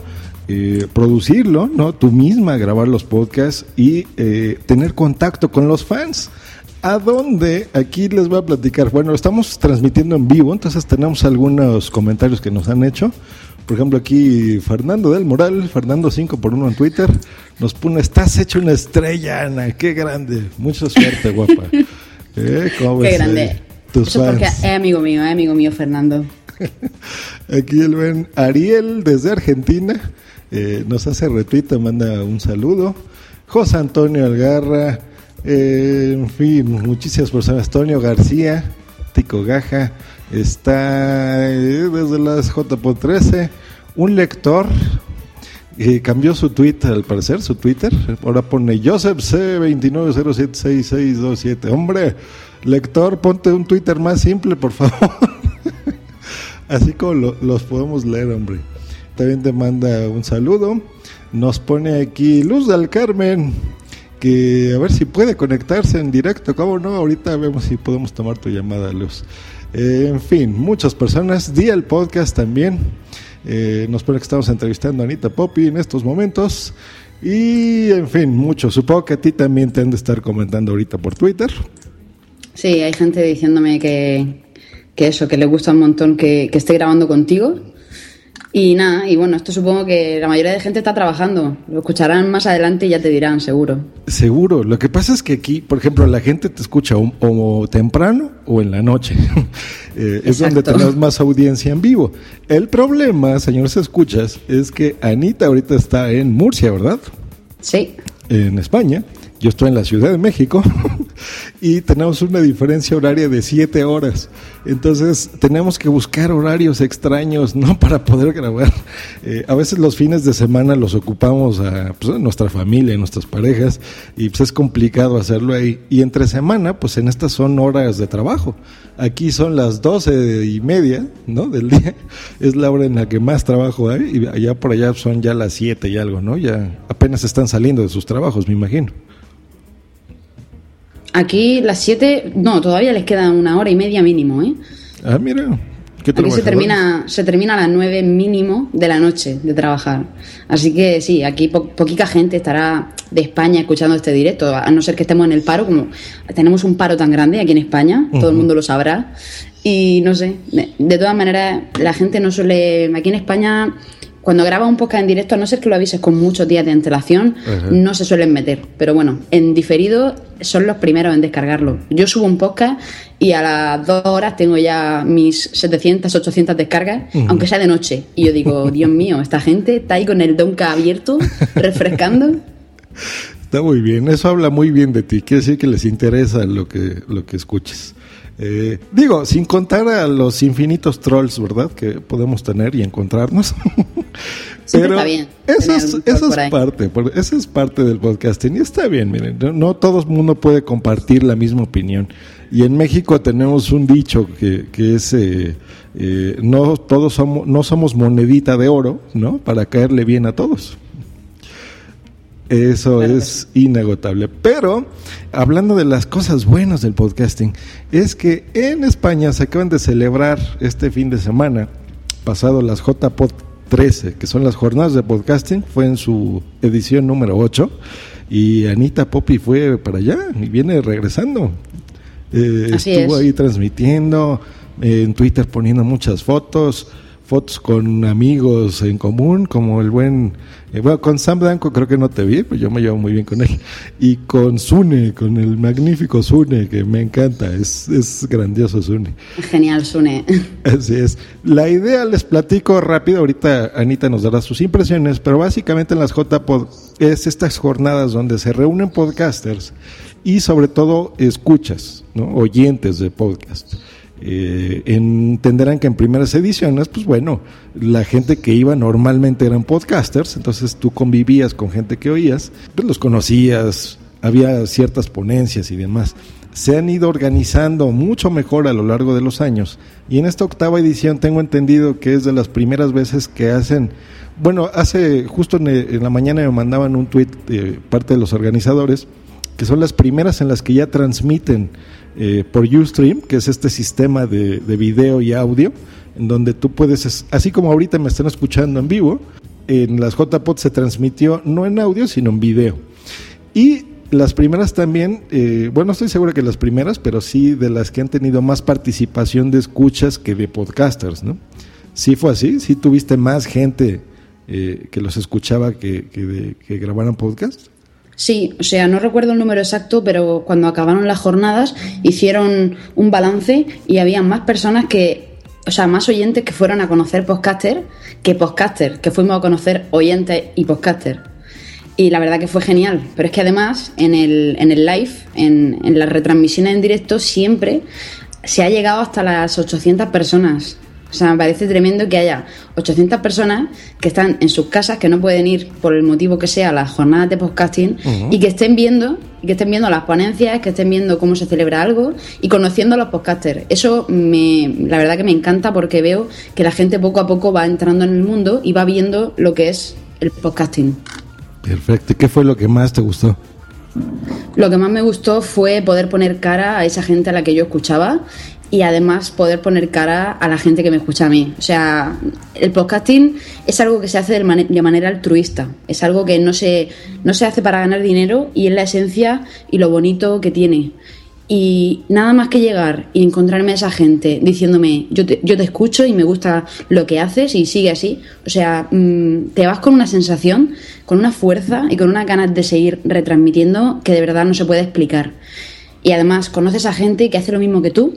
eh, producirlo, ¿no? Tú misma grabar los podcasts y eh, tener contacto con los fans. ¿A dónde? Aquí les voy a platicar. Bueno, estamos transmitiendo en vivo, entonces tenemos algunos comentarios que nos han hecho. Por ejemplo, aquí Fernando del Moral, Fernando 5 por 1 en Twitter, nos pone, estás hecho una estrella, Ana, qué grande. Mucha suerte, guapa. Eh, ¿cómo Qué ves, grande. eh? Tus Eso porque fans. es amigo mío, es amigo mío, Fernando. Aquí el buen Ariel desde Argentina eh, nos hace retweet, manda un saludo. José Antonio Algarra, eh, en fin, muchísimas personas. Antonio García, Tico Gaja, está eh, desde las JPO 13. Un lector eh, cambió su tweet, al parecer, su Twitter. Ahora pone Joseph C29076627. Hombre, lector, ponte un Twitter más simple, por favor. Así como lo- los podemos leer, hombre. También te manda un saludo. Nos pone aquí Luz del Carmen, que a ver si puede conectarse en directo. ¿Cómo no? Ahorita vemos si podemos tomar tu llamada, Luz. Eh, en fin, muchas personas. Día el podcast también. Eh, nos pone que estamos entrevistando a Anita Poppy en estos momentos. Y en fin, muchos. Supongo que a ti también te han de estar comentando ahorita por Twitter. Sí, hay gente diciéndome que, que eso, que le gusta un montón que, que esté grabando contigo. Y nada, y bueno, esto supongo que la mayoría de gente está trabajando. Lo escucharán más adelante y ya te dirán, seguro. Seguro. Lo que pasa es que aquí, por ejemplo, la gente te escucha o, o temprano o en la noche. Eh, es donde tenemos más audiencia en vivo. El problema, señores escuchas, es que Anita ahorita está en Murcia, ¿verdad? Sí, En España. Yo estoy en la Ciudad de México y tenemos una diferencia horaria de siete horas. Entonces tenemos que buscar horarios extraños, ¿no? Para poder grabar. Eh, a veces los fines de semana los ocupamos a, pues, a nuestra familia, a nuestras parejas, y pues es complicado hacerlo ahí. Y entre semana, pues en estas son horas de trabajo. Aquí son las doce y media, ¿no? Del día. Es la hora en la que más trabajo hay, y allá por allá son ya las siete y algo, ¿no? Ya apenas están saliendo de sus trabajos, me imagino. Aquí las 7, no, todavía les queda una hora y media mínimo, ¿eh? Ah, mira. ¿Qué Aquí se termina, se termina a las 9 mínimo de la noche de trabajar. Así que sí, aquí po- poquita gente estará de España escuchando este directo, a no ser que estemos en el paro, como tenemos un paro tan grande aquí en España, todo el mundo lo sabrá. Y no sé, de, de todas maneras, la gente no suele. Aquí en España, cuando graba un podcast en directo, a no ser que lo avises con muchos días de antelación, Ajá. no se suelen meter. Pero bueno, en diferido son los primeros en descargarlo. Yo subo un podcast y a las dos horas tengo ya mis 700, 800 descargas, aunque sea de noche. Y yo digo, Dios mío, esta gente está ahí con el donka abierto, refrescando. Está muy bien, eso habla muy bien de ti, quiere decir que les interesa lo que, lo que escuches. Eh, digo, sin contar a los infinitos trolls, ¿verdad? Que podemos tener y encontrarnos. Pero está bien eso es, eso es parte, eso es parte del podcasting y está bien, miren, no, todo el mundo puede compartir la misma opinión. Y en México tenemos un dicho que, que es eh, eh, no todos somos, no somos monedita de oro, ¿no? Para caerle bien a todos. Eso es inagotable. Pero, hablando de las cosas buenas del podcasting, es que en España se acaban de celebrar este fin de semana, pasado las JPod 13, que son las jornadas de podcasting, fue en su edición número 8, y Anita Poppy fue para allá y viene regresando. Eh, estuvo ahí transmitiendo, eh, en Twitter poniendo muchas fotos fotos con amigos en común, como el buen, eh, bueno, con Sam Blanco creo que no te vi, pues yo me llevo muy bien con él, y con Sune, con el magnífico Sune, que me encanta, es, es grandioso Sune. Genial Sune. Así es. La idea les platico rápido, ahorita Anita nos dará sus impresiones, pero básicamente en las JPod es estas jornadas donde se reúnen podcasters y sobre todo escuchas, ¿no? oyentes de podcast eh, entenderán que en primeras ediciones, pues bueno, la gente que iba normalmente eran podcasters, entonces tú convivías con gente que oías, pues los conocías, había ciertas ponencias y demás. Se han ido organizando mucho mejor a lo largo de los años y en esta octava edición tengo entendido que es de las primeras veces que hacen, bueno, hace justo en, la mañana me mandaban un tweet de parte de los organizadores que son las primeras en las que ya transmiten eh, por Ustream, que es este sistema de, de, video y audio, en donde tú puedes, así como ahorita me están escuchando en vivo, en las JPOD se transmitió no en audio, sino en video. Y las primeras también, eh, bueno, estoy seguro que las primeras, pero sí de las que han tenido más participación de escuchas que de podcasters, ¿no? Sí fue así, sí tuviste más gente eh, que los escuchaba que, que, que grabaran podcast. Sí, o sea, no recuerdo el número exacto, pero cuando acabaron las jornadas hicieron un balance y había más personas que, o sea, más oyentes que fueron a conocer podcaster que podcaster, que fuimos a conocer oyentes y podcaster. Y la verdad que fue genial, pero es que además en el, en el live, en, en las retransmisiones en directo, siempre se ha llegado hasta las 800 personas. O sea, me parece tremendo que haya 800 personas que están en sus casas, que no pueden ir por el motivo que sea a las jornadas de podcasting y que estén viendo que estén viendo las ponencias, que estén viendo cómo se celebra algo y conociendo a los podcasters. Eso me, la verdad que me encanta porque veo que la gente poco a poco va entrando en el mundo y va viendo lo que es el podcasting. Perfecto. ¿Y qué fue lo que más te gustó? Lo que más me gustó fue poder poner cara a esa gente a la que yo escuchaba y además poder poner cara a la gente que me escucha a mí. O sea, el podcasting es algo que se hace de, manera altruista, es algo que no se, no se hace para ganar dinero y es la esencia y lo bonito que tiene. Y nada más que llegar y encontrarme a esa gente diciéndome, yo te, yo te escucho y me gusta lo que haces y sigue así. O sea, mm, te vas con una sensación, con una fuerza y con unas ganas de seguir retransmitiendo que de verdad no se puede explicar. Y además conoces a gente que hace lo mismo que tú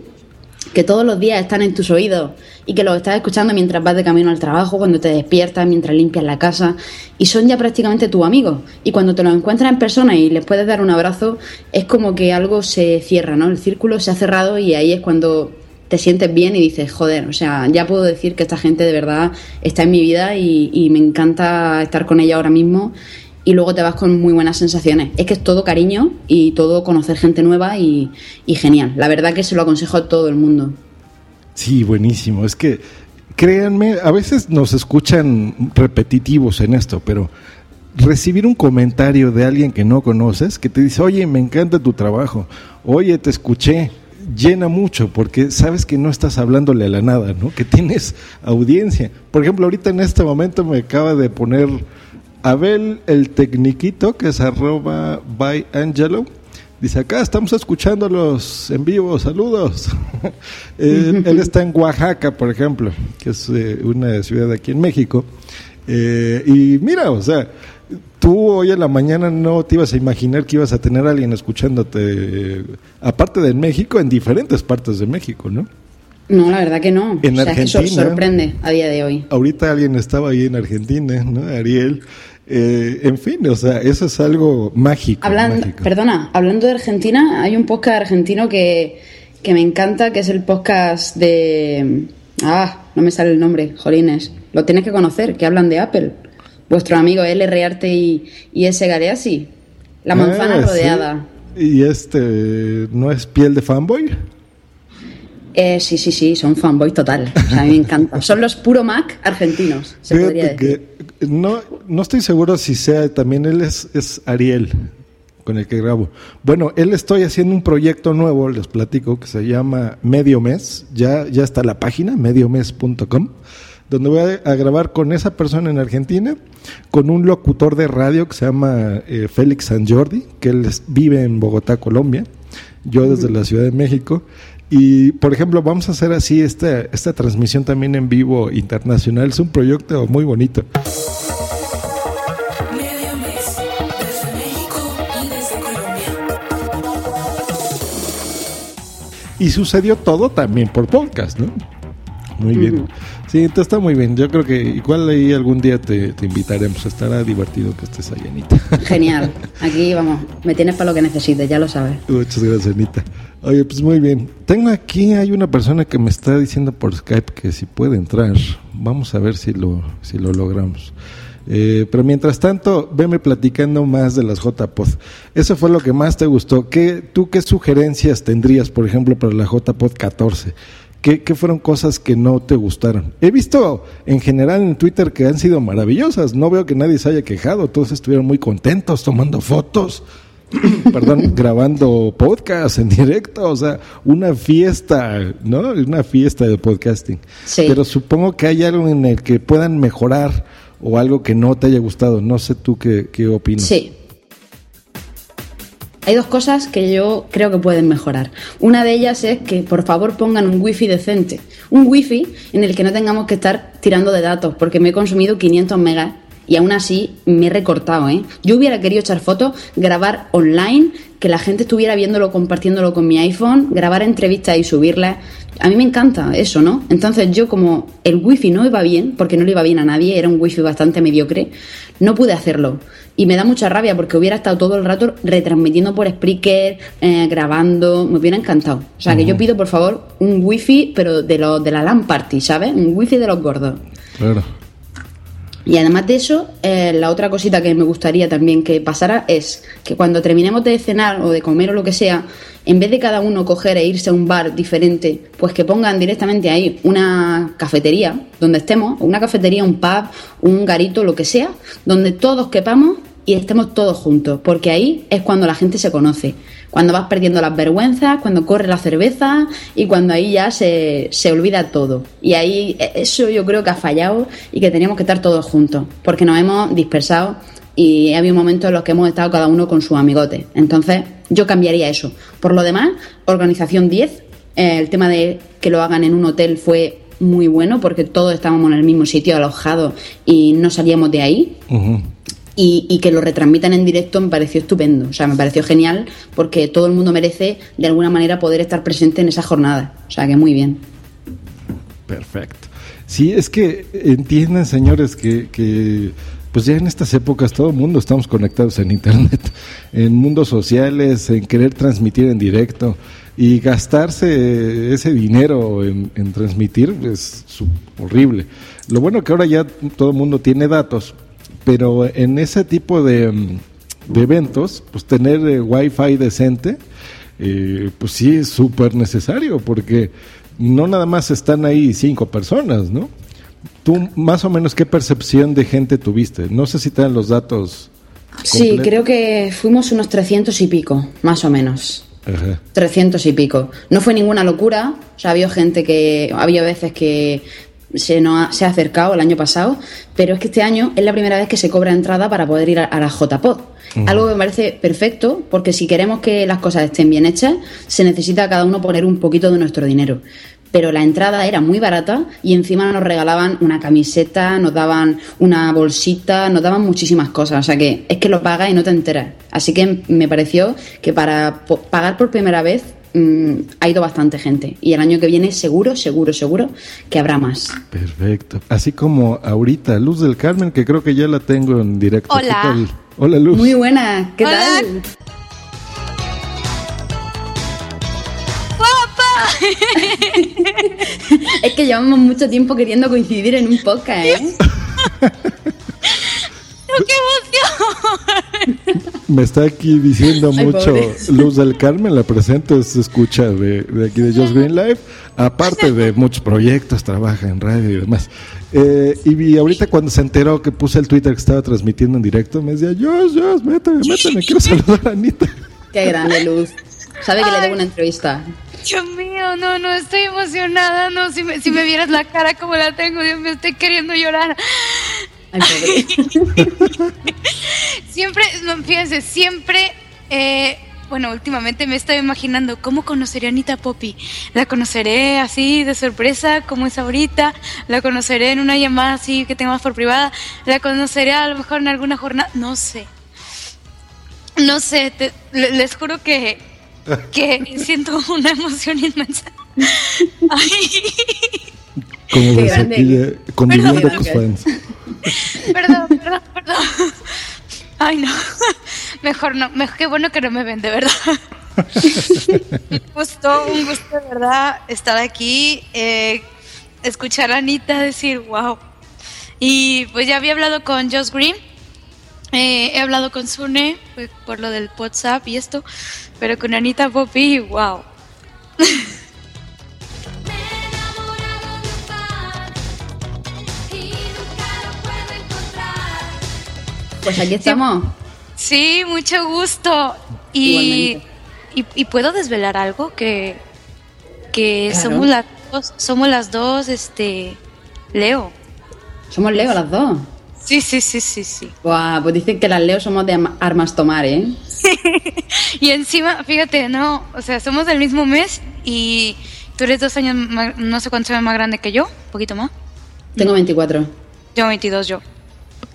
que todos los días están en tus oídos y que los estás escuchando mientras vas de camino al trabajo, cuando te despiertas, mientras limpias la casa y son ya prácticamente tus amigos. Y cuando te los encuentras en persona y les puedes dar un abrazo, es como que algo se cierra, ¿no? El círculo se ha cerrado y ahí es cuando te sientes bien y dices, joder, o sea, ya puedo decir que esta gente de verdad está en mi vida y, y me encanta estar con ella ahora mismo y luego te vas con muy buenas sensaciones. Es que es todo cariño y todo conocer gente nueva y, genial. La verdad que se lo aconsejo a todo el mundo. Sí, buenísimo. Es que, créanme, a veces nos escuchan repetitivos en esto, pero recibir un comentario de alguien que no conoces, que te dice, oye, me encanta tu trabajo, oye, te escuché, llena mucho porque sabes que no estás hablándole a la nada, ¿no? Que tienes audiencia. Por ejemplo, ahorita en este momento me acaba de poner Abel el Tecniquito, que es arroba by Angelo, dice acá estamos escuchándolos en vivo, saludos. él, está en Oaxaca, por ejemplo, que es eh, una ciudad aquí en México. Eh, y mira, o sea, tú hoy en la mañana no te ibas a imaginar que ibas a tener a alguien escuchándote, eh, aparte de México, en diferentes partes de México, ¿no? No, la verdad que no. En o sea, es que sor- Argentina. sorprende a día de hoy. Ahorita alguien estaba ahí en Argentina, ¿no? Ariel. Eh, en fin, o sea, eso es algo mágico. Perdona, hablando de Argentina, hay un podcast argentino que, que me encanta, que es el podcast de... Ah, no me sale el nombre, Jolines. Lo tienes que conocer, que hablan de Apple. Vuestro amigo LR Arte y, y S. Galeazzi. La manzana Ah, sí. rodeada. Y este, ¿no es piel de fanboy? Eh, sí, sí, sí, son fanboy total. O sea, a mí me encanta. Son los puro Mac argentinos, se podría decir. que no, no estoy seguro si sea también él es, es Ariel con el que grabo. Bueno, él estoy haciendo un proyecto nuevo, les platico, que se llama Medio Mes. Ya, ya está la página, mediomes.com, donde voy a, grabar con esa persona en Argentina, con un locutor de radio que se llama eh, Félix San Jordi, que él vive en Bogotá, Colombia. Yo desde la Ciudad de México. Y, por ejemplo, vamos a hacer así esta, esta transmisión también en vivo internacional. Es un proyecto muy bonito. Y sucedió todo también por podcast, ¿no? Muy bien. Sí, entonces está muy bien. Yo creo que igual ahí algún día te, te invitaremos. Estará divertido que estés ahí, Anita. Genial. Aquí, vamos, me tienes para lo que necesites, ya lo sabes. Muchas gracias, Anita. Oye, pues muy bien. Tengo aquí, hay una persona que me está diciendo por Skype que si puede entrar. Vamos a ver si lo, si lo logramos. Eh, pero mientras tanto, veme platicando más de las JPod. Eso fue lo que más te gustó. ¿Qué, ¿Tú qué sugerencias tendrías, por ejemplo, para la JPod 14? ¿Qué, ¿Qué fueron cosas que no te gustaron? He visto en general en Twitter que han sido maravillosas. No veo que nadie se haya quejado. Todos estuvieron muy contentos tomando fotos perdón, grabando podcast en directo, o sea, una fiesta, ¿no? Una fiesta de podcasting. Sí. Pero supongo que hay algo en el que puedan mejorar o algo que no te haya gustado. No sé tú qué, qué opinas. Sí. Hay dos cosas que yo creo que pueden mejorar. Una de ellas es que por favor pongan un wifi decente. Un wifi en el que no tengamos que estar tirando de datos, porque me he consumido 500 megas y aún así me he recortado, ¿eh? Yo hubiera querido echar fotos, grabar online, que la gente estuviera viéndolo, compartiéndolo con mi iPhone, grabar entrevistas y subirlas. A mí me encanta eso, ¿no? Entonces yo como el wifi no iba bien, porque no le iba bien a nadie, era un wifi bastante mediocre, no pude hacerlo. Y me da mucha rabia porque hubiera estado todo el rato retransmitiendo por Spreaker, eh, grabando, me hubiera encantado. O sea, que yo pido por favor un wifi, pero de, los de la LAN party, ¿sabes? Un wifi de los gordos. Claro. Y además de eso, eh, la otra cosita que me gustaría también que pasara es que cuando terminemos de cenar o de comer o lo que sea, en vez de cada uno coger e irse a un bar diferente, pues que pongan directamente ahí una cafetería donde estemos, una cafetería, un pub, un garito, lo que sea, donde todos quepamos y estemos todos juntos, porque ahí es cuando la gente se conoce, cuando vas perdiendo las vergüenzas, cuando corre la cerveza y cuando ahí ya se, se olvida todo. Y ahí eh, eso yo creo que ha fallado y que teníamos que estar todos juntos, porque nos hemos dispersado y ha habido momentos en los que hemos estado cada uno con su amigote. Entonces yo cambiaría eso. Por lo demás, organización 10, eh, el tema de que lo hagan en un hotel fue muy bueno porque todos estábamos en el mismo sitio alojados y no salíamos de ahí. Y, que lo retransmitan en directo me pareció estupendo. O sea, me pareció genial porque todo el mundo merece de alguna manera poder estar presente en esa jornada. O sea, que muy bien. Perfecto. Sí, es que entiendan, señores, que, pues ya en estas épocas todo el mundo estamos conectados en Internet, en mundos sociales, en querer transmitir en directo y gastarse ese dinero en, en transmitir es horrible. Lo bueno que ahora ya todo el mundo tiene datos, pero en ese tipo de, mm, de eventos, pues tener eh, wifi decente, eh, pues sí es súper necesario, porque no nada más están ahí cinco personas, ¿no? Tú, más o menos, ¿qué percepción de gente tuviste? No sé si te dan los datos. Sí, creo que fuimos unos 300 y pico, más o menos. Ajá. 300 y pico. No fue ninguna locura. O sea, había gente que. Había veces que se, nos ha, se ha acercado el año pasado, pero es que este año es la primera vez que se cobra entrada para poder ir a, a la JPod. Algo que me parece perfecto, porque si queremos que las cosas estén bien hechas, se necesita cada uno poner un poquito de nuestro dinero. pero la entrada era muy barata y encima nos regalaban una camiseta, nos daban una bolsita, nos daban muchísimas cosas. O sea que es que lo pagas y no te enteras. Así que me pareció que para pagar por primera vez mm, ha ido bastante gente. Y el año que viene seguro, seguro, seguro que habrá más. Perfecto. Así como ahorita, Luz del Carmen, que creo que ya la tengo en directo. ¿Qué Hola. tal? Hola, Luz. Muy buena, ¿qué Hola. tal? Es que llevamos mucho tiempo queriendo coincidir en un podcast, ¿eh? ¡Qué emoción! Me está aquí diciendo Ay, mucho pobre. Luz del Carmen, la presento, se escucha de, de aquí de Just Green Live, aparte de muchos proyectos, trabaja en radio y demás. Eh, y vi ahorita cuando se enteró que puse el Twitter que estaba transmitiendo en directo, me decía, Jos, Jos, méteme, méteme, quiero saludar a Anita. Qué grande luz. Sabe que le debo una entrevista. Dios mío, no, no, estoy emocionada. No, si me, si me vieras la cara como la tengo, Dios mío, estoy queriendo llorar. Ay. Siempre, no, fíjense, siempre, eh, bueno, últimamente me estoy imaginando cómo conoceré a Anita Poppy. La conoceré así de sorpresa, como es ahorita. La conoceré en una llamada así que tengamos por privada. La conoceré a lo mejor en alguna jornada. No sé. No sé, te- le- les juro que, que siento una emoción inmensa. Ay, Como Qué grande. conviviendo Perdón. tus fans. perdón, perdón, perdón. Ay, no. Mejor no. Mejor, qué bueno que no me ven, de verdad. un gusto, un gusto de verdad estar aquí, eh, escuchar a Anita decir, wow. Y pues ya había hablado con Josh Green, eh, he hablado con Sune pues, por lo del WhatsApp y esto, pero con Anita Poppy, wow. Pues aquí estamos. Sí, mucho gusto. Y, y, y puedo desvelar algo que, que Claro. somos las dos, somos las dos, este, Leo. Somos Leo las dos. Sí, sí, sí, sí, sí. Buah, pues dicen que las Leo somos de armas tomar, ¿eh? Y encima, fíjate, no, o sea, somos del mismo mes y tú eres dos años, más- no sé cuántos años más grande que yo, un poquito más. Tengo 24. Yo 22, yo.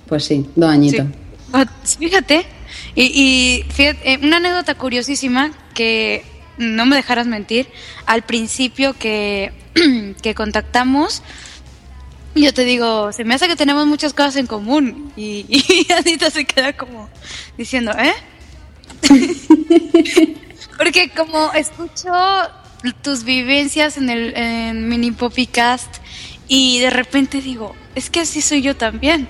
Pues sí, dos añitos. Ah, Fíjate, y, y fíjate, eh, una anécdota curiosísima que no me dejarás mentir, al principio que, que contactamos, yo te digo, se me hace que tenemos muchas cosas en común y, y Anita se queda como diciendo, ¿eh? Porque como escucho tus vivencias en el en Mini Poppycast y de repente digo, es que así soy yo también.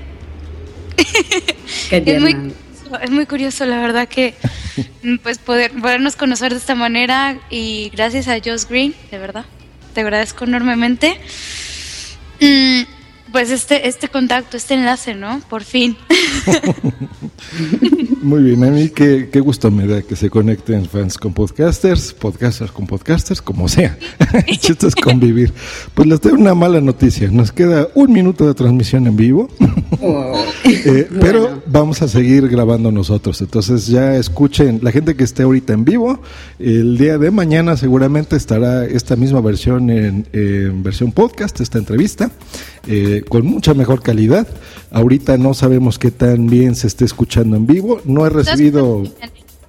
Qué Es muy, es muy curioso, la verdad, que pues poder, podernos conocer de esta manera y gracias a Josh Green, de verdad, te agradezco enormemente. Mm, pues este, este contacto, este enlace, ¿no? Por fin. Muy bien, a mí qué, qué gusto me da que se conecten fans con podcasters, podcasters con podcasters, como sea. Chiste es convivir. Pues les tengo una mala noticia. Nos queda un minuto de transmisión en vivo, Oh. eh, pero vamos a seguir grabando nosotros. Entonces ya escuchen, la gente que esté ahorita en vivo, el día de mañana seguramente estará esta misma versión en, en versión podcast, esta entrevista, eh, con mucha mejor calidad. Ahorita no sabemos qué tan bien se esté escuchando en vivo. No he recibido...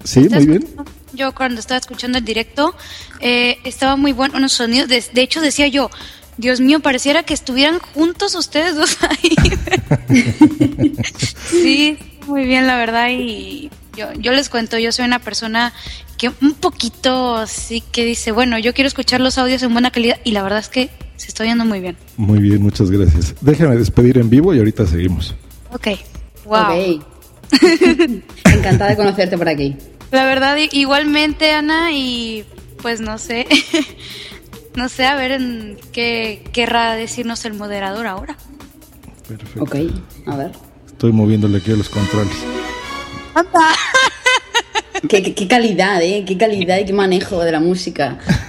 Sí, muy bien. Yo cuando estaba escuchando el directo, eh, estaba muy bueno unos sonidos. De, de hecho, decía yo, Dios mío, pareciera que estuvieran juntos ustedes dos ahí. sí, muy bien, la verdad. Y yo, yo les cuento, yo soy una persona que un poquito sí que dice, bueno, yo quiero escuchar los audios en buena calidad. Y la verdad es que se está oyendo muy bien. Muy bien, muchas gracias. Déjame despedir en vivo y ahorita seguimos. Ok, wow. Encantada de conocerte por aquí. La verdad, igualmente, Ana, y pues no sé, no sé, a ver en qué querrá decirnos el moderador ahora. Perfecto. Ok, a ver. Estoy moviéndole aquí a los controles. Qué, qué- qué calidad, ¿eh? Qué calidad y qué manejo de la música.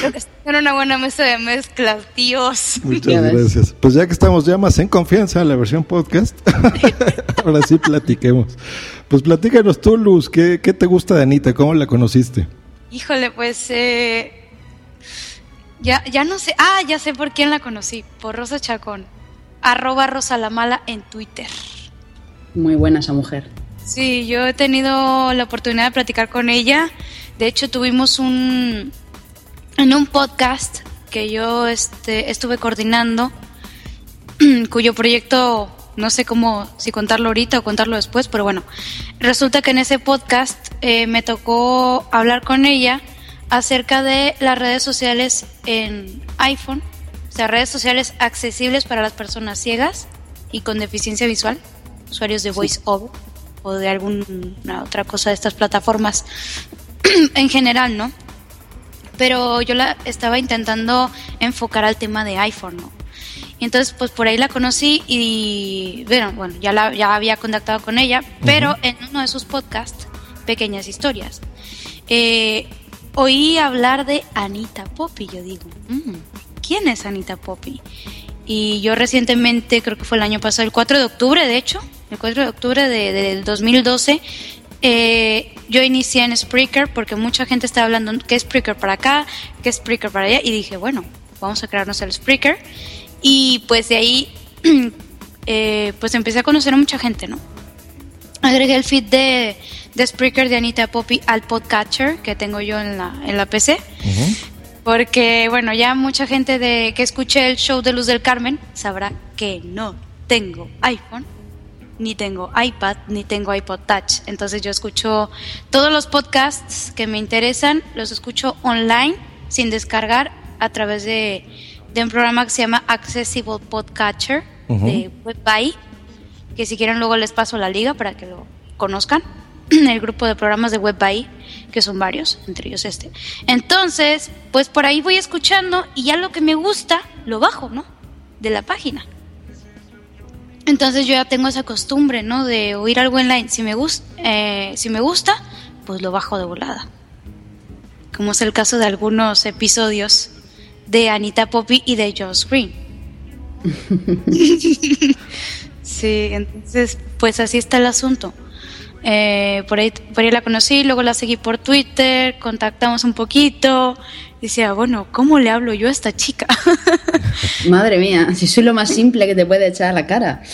Creo que está en una buena mesa de mezclas, tíos. Muchas gracias. Pues ya que estamos ya más en confianza en la versión podcast, ahora sí platiquemos. Pues platícanos tú, Luz, ¿qué, qué te gusta de Anita? ¿Cómo la conociste? Híjole, pues eh, Ya, ya no sé. Ah, ya sé por quién la conocí. Por Rosa Chacón. Arroba Rosa la Mala en Twitter. Muy buena esa mujer. Sí, yo he tenido la oportunidad de platicar con ella. De hecho, tuvimos un en un podcast que yo este, estuve coordinando, cuyo proyecto no sé cómo, si contarlo ahorita o contarlo después, pero bueno, resulta que en ese podcast eh, me tocó hablar con ella acerca de las redes sociales en iPhone, o sea, redes sociales accesibles para las personas ciegas y con deficiencia visual, usuarios de VoiceOver o de alguna otra cosa de estas plataformas en general, ¿no? Pero yo la estaba intentando enfocar al tema de iPhone, ¿no? Y entonces, pues por ahí la conocí y, bueno, bueno ya, la, ya había contactado con ella, pero en uno de sus podcasts, Pequeñas Historias, eh, oí hablar de Anita Poppy. Yo digo, "Mm, ¿quién es Anita Poppy? Y yo recientemente, creo que fue el año pasado, el 4 de octubre, de hecho, el 4 de octubre de- del 2012, eh, yo inicié en Spreaker porque mucha gente estaba hablando que Spreaker para acá, que Spreaker para allá, y dije, bueno, vamos a crearnos el Spreaker. Y pues de ahí, eh, pues empecé a conocer a mucha gente, ¿no? Agregué el feed de, de Spreaker de Anita Poppy al podcatcher que tengo yo en la, en la PC. Porque, bueno, ya mucha gente de que escuche el show de Luz del Carmen sabrá que no tengo iPhone, ni tengo iPad, ni tengo iPod Touch. Entonces yo escucho todos los podcasts que me interesan, los escucho online, sin descargar, a través de, de un programa que se llama Accessible Podcatcher de WebBuy, que si quieren luego les paso la liga para que lo conozcan. El grupo de programas de WebBuy, que son varios, entre ellos este. Entonces, pues por ahí voy escuchando y ya lo que me gusta lo bajo, ¿no? De la página. Entonces yo ya tengo esa costumbre, ¿no? De oír algo online. Si me, gusta, si me gusta, pues lo bajo de volada. Como es el caso de algunos episodios de Anita Poppy y de Josh Green. sí, entonces, pues así está el asunto. Eh, por, ahí, por ahí la conocí, luego la seguí por Twitter, contactamos un poquito. Decía, bueno, ¿cómo le hablo yo a esta chica? Madre mía, si soy lo más simple que te puede echar a la cara.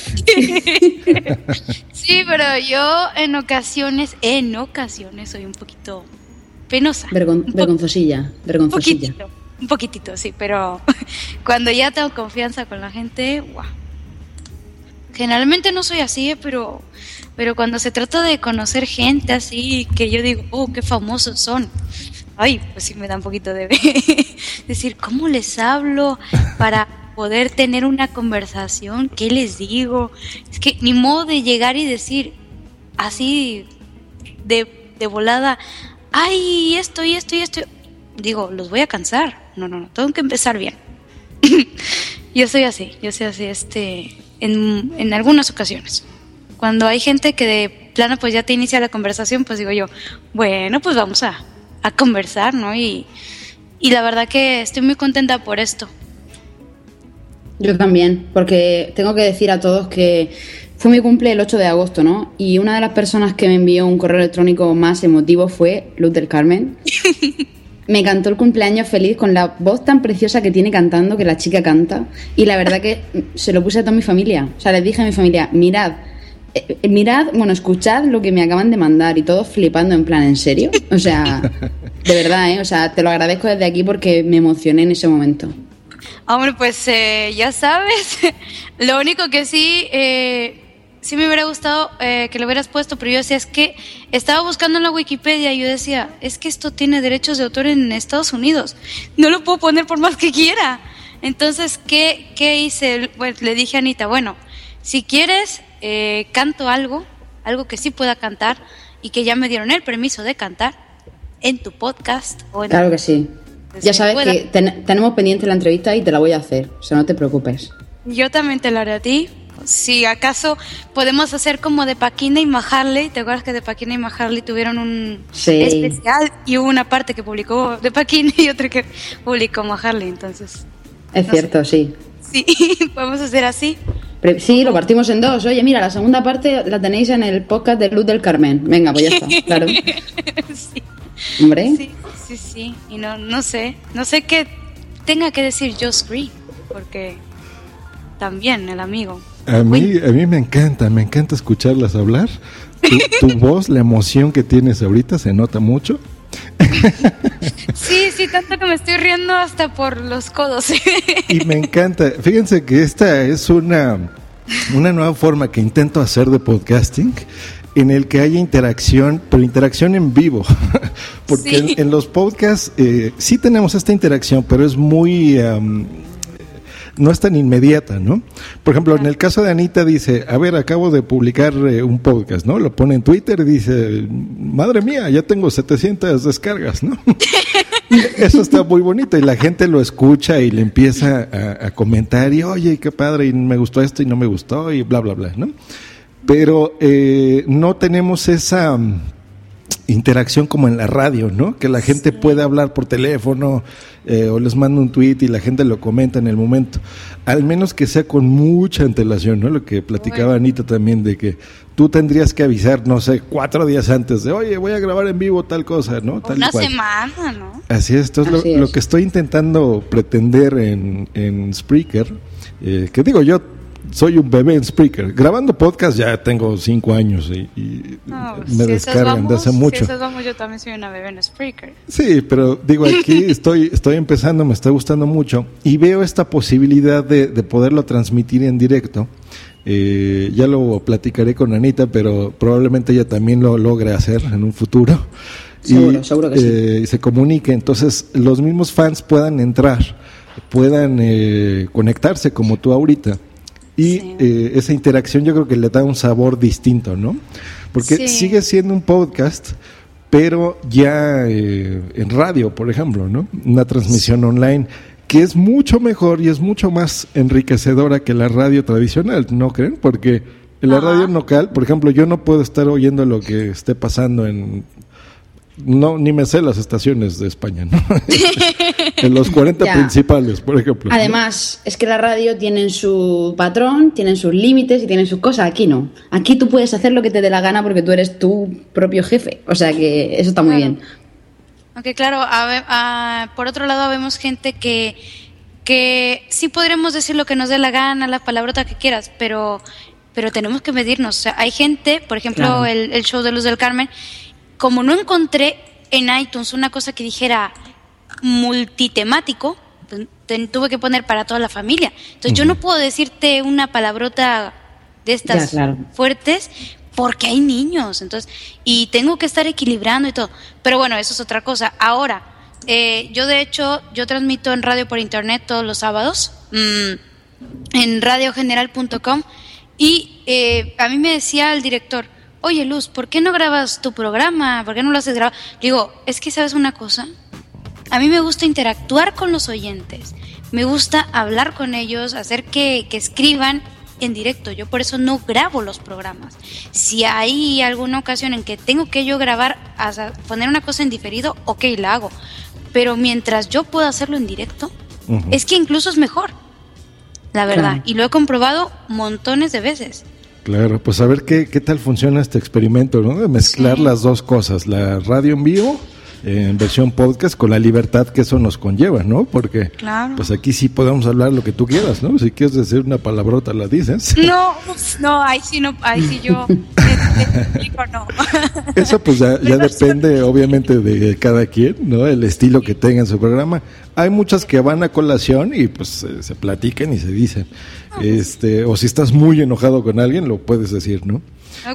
sí, pero yo en ocasiones, en ocasiones soy un poquito penosa. Vergon- Un po- vergonzosilla, Un vergonzosilla. poquitito, un poquitito, sí, pero cuando ya tengo confianza con la gente, guau. Generalmente no soy así, eh, pero, pero cuando se trata de conocer gente así, que yo digo, oh, qué famosos son. Ay, pues sí me da un poquito de decir, ¿cómo les hablo para poder tener una conversación? ¿Qué les digo? Es que ni modo de llegar y decir así de, de volada, ay, esto y esto y esto. Digo, los voy a cansar. No, no, no, tengo que empezar bien. yo soy así, yo soy así, este, en, en algunas ocasiones. Cuando hay gente que de plano pues ya te inicia la conversación, pues digo yo, bueno, pues vamos a, a conversar, ¿no? Y, y la verdad que estoy muy contenta por esto. Yo también, porque tengo que decir a todos que fue mi cumple el 8 de agosto, ¿no? Y una de las personas que me envió un correo electrónico más emotivo fue Luz del Carmen. Me cantó el cumpleaños feliz con la voz tan preciosa que tiene cantando, que la chica canta. Y la verdad que se lo puse a toda mi familia. O sea, les dije a mi familia, mirad, eh, eh, mirad, bueno, escuchad lo que me acaban de mandar y todos flipando en plan, ¿en serio? O sea, de verdad, ¿eh? O sea, te lo agradezco desde aquí porque me emocioné en ese momento. Hombre, pues eh, ya sabes. lo único que sí, eh, sí me hubiera gustado eh, que lo hubieras puesto, pero yo decía, es que estaba buscando en la Wikipedia y yo decía, es que esto tiene derechos de autor en Estados Unidos. No lo puedo poner por más que quiera. Entonces, ¿qué, qué hice? Bueno, le dije a Anita, bueno, si quieres, eh, canto algo, algo que sí pueda cantar y que ya me dieron el permiso de cantar en tu podcast o en Claro que sí. Ya sabes pueda. que ten- tenemos pendiente la entrevista y te la voy a hacer. O sea, no te preocupes. Yo también te lo haré a ti. Si acaso podemos hacer como de Paquina y Maharley, ¿te acuerdas que de Paquina y Maharley tuvieron un Sí. especial y hubo una parte que publicó de Paquina y otra que publicó Maharley? Entonces, Es No cierto, sí. Sí, podemos hacer así. Pre- sí, lo partimos en dos. Oye, mira, la segunda parte la tenéis en el podcast de Luz del Carmen. Venga, pues ya está, claro. sí, Hombre, sí, sí, sí. Y no, no sé, no sé qué tenga que decir Josh Green, porque también el amigo. A mí, a mí me encanta, me encanta escucharlas hablar. Tu, tu voz, la emoción que tienes ahorita se nota mucho. Sí, sí, tanto que me estoy riendo hasta por los codos. Y me encanta. Fíjense que esta es una, una nueva forma que intento hacer de podcasting en el que haya interacción, pero interacción en vivo. Porque Sí. en, en los podcasts eh, sí tenemos esta interacción, pero es muy... am, no es tan inmediata, ¿no? Por ejemplo, en el caso de Anita dice, a ver, acabo de publicar eh, un podcast, ¿no? Lo pone en Twitter y dice, madre mía, ya tengo 700 descargas, ¿no? Eso está muy bonito y la gente lo escucha y le empieza a, comentar y, oye, qué padre, y me gustó esto y no me gustó y bla, bla, bla, ¿no? Pero eh, no tenemos esa interacción como en la radio, ¿no? Que la gente puede hablar por teléfono eh, o les manda un tweet y la gente lo comenta en el momento. Al menos que sea con mucha antelación, ¿no? Lo que platicaba Anita también de que tú tendrías que avisar, no sé, cuatro días antes de, oye, voy a grabar en vivo tal cosa, ¿no? Tal Una cual. semana, ¿no? Así es, lo, es. lo que estoy intentando pretender en, en Spreaker, eh, que digo yo, soy un bebé en Spreaker. Grabando podcast ya tengo cinco años y, y No, me si esas descargan de hace mucho. Si esas vamos, yo también soy una bebé en Spreaker. Sí, pero digo, aquí estoy, estoy empezando, me está gustando mucho y veo esta posibilidad de, de poderlo transmitir en directo. Eh, ya lo platicaré con Anita, pero probablemente ella también lo logre hacer en un futuro. Seguro, y, seguro que sí. eh, se comunique, entonces los mismos fans puedan entrar, puedan eh, conectarse como tú ahorita. Y Sí. eh, esa interacción yo creo que le da un sabor distinto, ¿no? Porque Sí. sigue siendo un podcast, pero ya eh, en radio, por ejemplo, ¿no? Una transmisión online que es mucho mejor y es mucho más enriquecedora que la radio tradicional, ¿no creen? Porque en la Ajá. radio local, por ejemplo, yo no puedo estar oyendo lo que esté pasando en no ni me sé las estaciones de España, ¿no? en los 40 Ya. principales, por ejemplo. ¿no? Además, es que la radio tienen su patrón, tienen sus límites y tienen sus cosas. Aquí no. Aquí tú puedes hacer lo que te dé la gana porque tú eres tu propio jefe. O sea que eso está muy Claro. bien. Aunque claro, ah, por otro lado vemos gente que, que sí podríamos decir lo que nos dé la gana, la palabrota que quieras, pero, pero tenemos que medirnos. O sea, hay gente, por ejemplo, Claro. el, el show de Luz del Carmen, como no encontré en iTunes una cosa que dijera multitemático, te- tuve que poner para toda la familia. Entonces yo no puedo decirte una palabrota de estas Ya, claro. fuertes porque hay niños, entonces, y tengo que estar equilibrando y todo. Pero bueno, eso es otra cosa. Ahora, eh, yo de hecho, yo transmito en radio por internet todos los sábados, mm, en radiogeneral.com, y eh, a mí me decía el director, oye Luz, ¿por qué no grabas tu programa? ¿Por qué no lo haces grabar? Digo, es que sabes una cosa, a mí me gusta interactuar con los oyentes, me gusta hablar con ellos, hacer que, que escriban en directo. Yo por eso no grabo los programas. Si hay alguna ocasión en que tengo que yo grabar, poner una cosa en diferido, ok, la hago. Pero mientras yo pueda hacerlo en directo, es que incluso es mejor. La verdad. Claro. Y lo he comprobado montones de veces. Claro, pues a ver qué, qué tal funciona este experimento, ¿no? De mezclar Sí. las dos cosas, la radio en vivo en versión podcast con la libertad que eso nos conlleva, ¿no? Porque Claro. pues aquí sí podemos hablar lo que tú quieras, ¿no? Si quieres decir una palabrota la dices. No, no, ahí sí no, ahí sí yo te explico, no. Eso pues ya, ya depende obviamente de cada quien, ¿no? El estilo que tenga en su programa. Hay muchas que van a colación y pues eh, se platican y se dicen. Este, o si estás muy enojado con alguien, lo puedes decir, ¿no?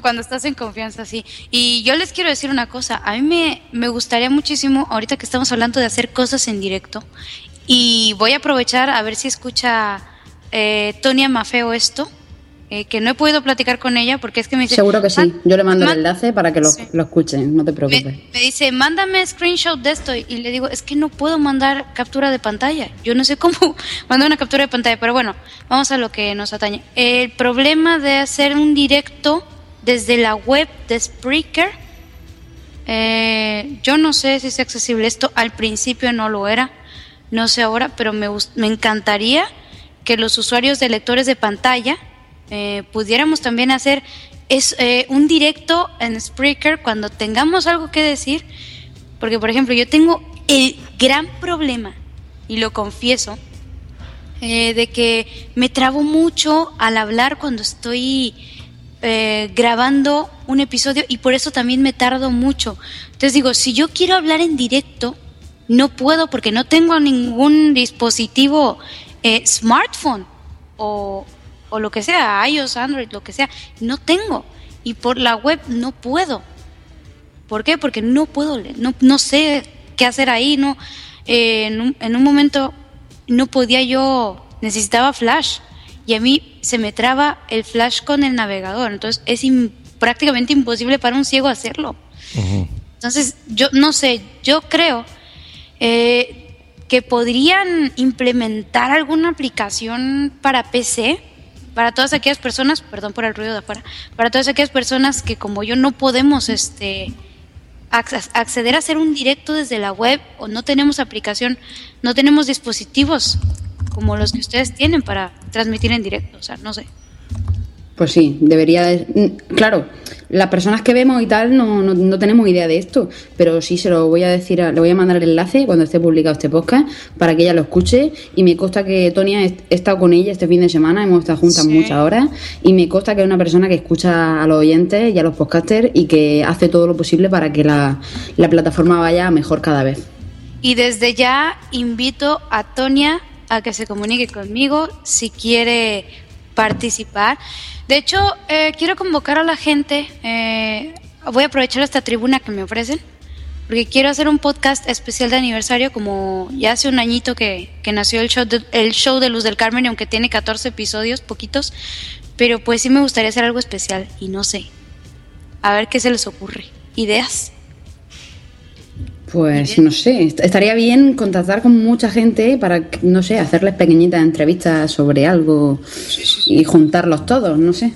Cuando estás en confianza, sí. Y yo les quiero decir una cosa, a mí me, me gustaría muchísimo, ahorita que estamos hablando de hacer cosas en directo, y voy a aprovechar a ver si escucha eh, Tonia Mafeo esto, eh, que no he podido platicar con ella porque es que me dice... Seguro que sí. "Man- Yo le mando el enlace para que lo, Sí. lo escuchen, no te preocupes. me, me dice, mándame screenshot de esto. Y le digo, es que no puedo mandar captura de pantalla. Yo no sé cómo mandar una captura de pantalla. Pero bueno, vamos a lo que nos atañe. El problema de hacer un directo desde la web de Spreaker, eh, yo no sé si es accesible esto. Al principio no lo era. No sé ahora, pero me, me encantaría que los usuarios de lectores de pantalla eh, pudiéramos también hacer es eh, un directo en Spreaker cuando tengamos algo que decir, porque por ejemplo yo tengo el gran problema y lo confieso, eh, de que me trabo mucho al hablar cuando estoy eh, grabando un episodio y por eso también me tardo mucho. Entonces digo, si yo quiero hablar en directo, no puedo porque no tengo ningún dispositivo eh, smartphone o, o lo que sea, iOS, Android, lo que sea, no tengo. Y por la web no puedo. ¿Por qué? Porque no puedo, no, no sé qué hacer ahí, no. Eh, en, un, en un momento no podía yo, necesitaba flash y a mí se me traba el flash con el navegador, entonces es prácticamente imposible para un ciego hacerlo. Entonces, yo no sé, yo creo eh, que podrían implementar alguna aplicación para PC, para todas aquellas personas, perdón por el ruido de afuera, para todas aquellas personas que como yo no podemos este acc- acceder a hacer un directo desde la web o no tenemos aplicación, no tenemos dispositivos como los que ustedes tienen para transmitir en directo, o sea, no sé. Pues sí, debería de... mm, Claro, las personas que vemos y tal no, no, no tenemos idea de esto, pero sí se lo voy a decir, a- le voy a mandar el enlace cuando esté publicado este podcast para que ella lo escuche y me consta que Tonia he he estado con ella este fin de semana, hemos estado juntas Sí. muchas horas y me consta que es una persona que escucha a los oyentes y a los podcasters y que hace todo lo posible para que la, la plataforma vaya mejor cada vez. Y desde ya invito a Tonia a que se comunique conmigo si quiere participar. De hecho, eh, quiero convocar a la gente, eh, voy a aprovechar esta tribuna que me ofrecen, porque quiero hacer un podcast especial de aniversario, como ya hace un añito que, que nació el show, de, el show de Luz del Carmen, aunque tiene 14 episodios, poquitos, pero pues sí me gustaría hacer algo especial, y no sé. A ver qué se les ocurre. ¿Ideas? Pues no sé, est- estaría bien contactar con mucha gente para, no sé, hacerles pequeñitas entrevistas sobre algo y juntarlos todos, no sé.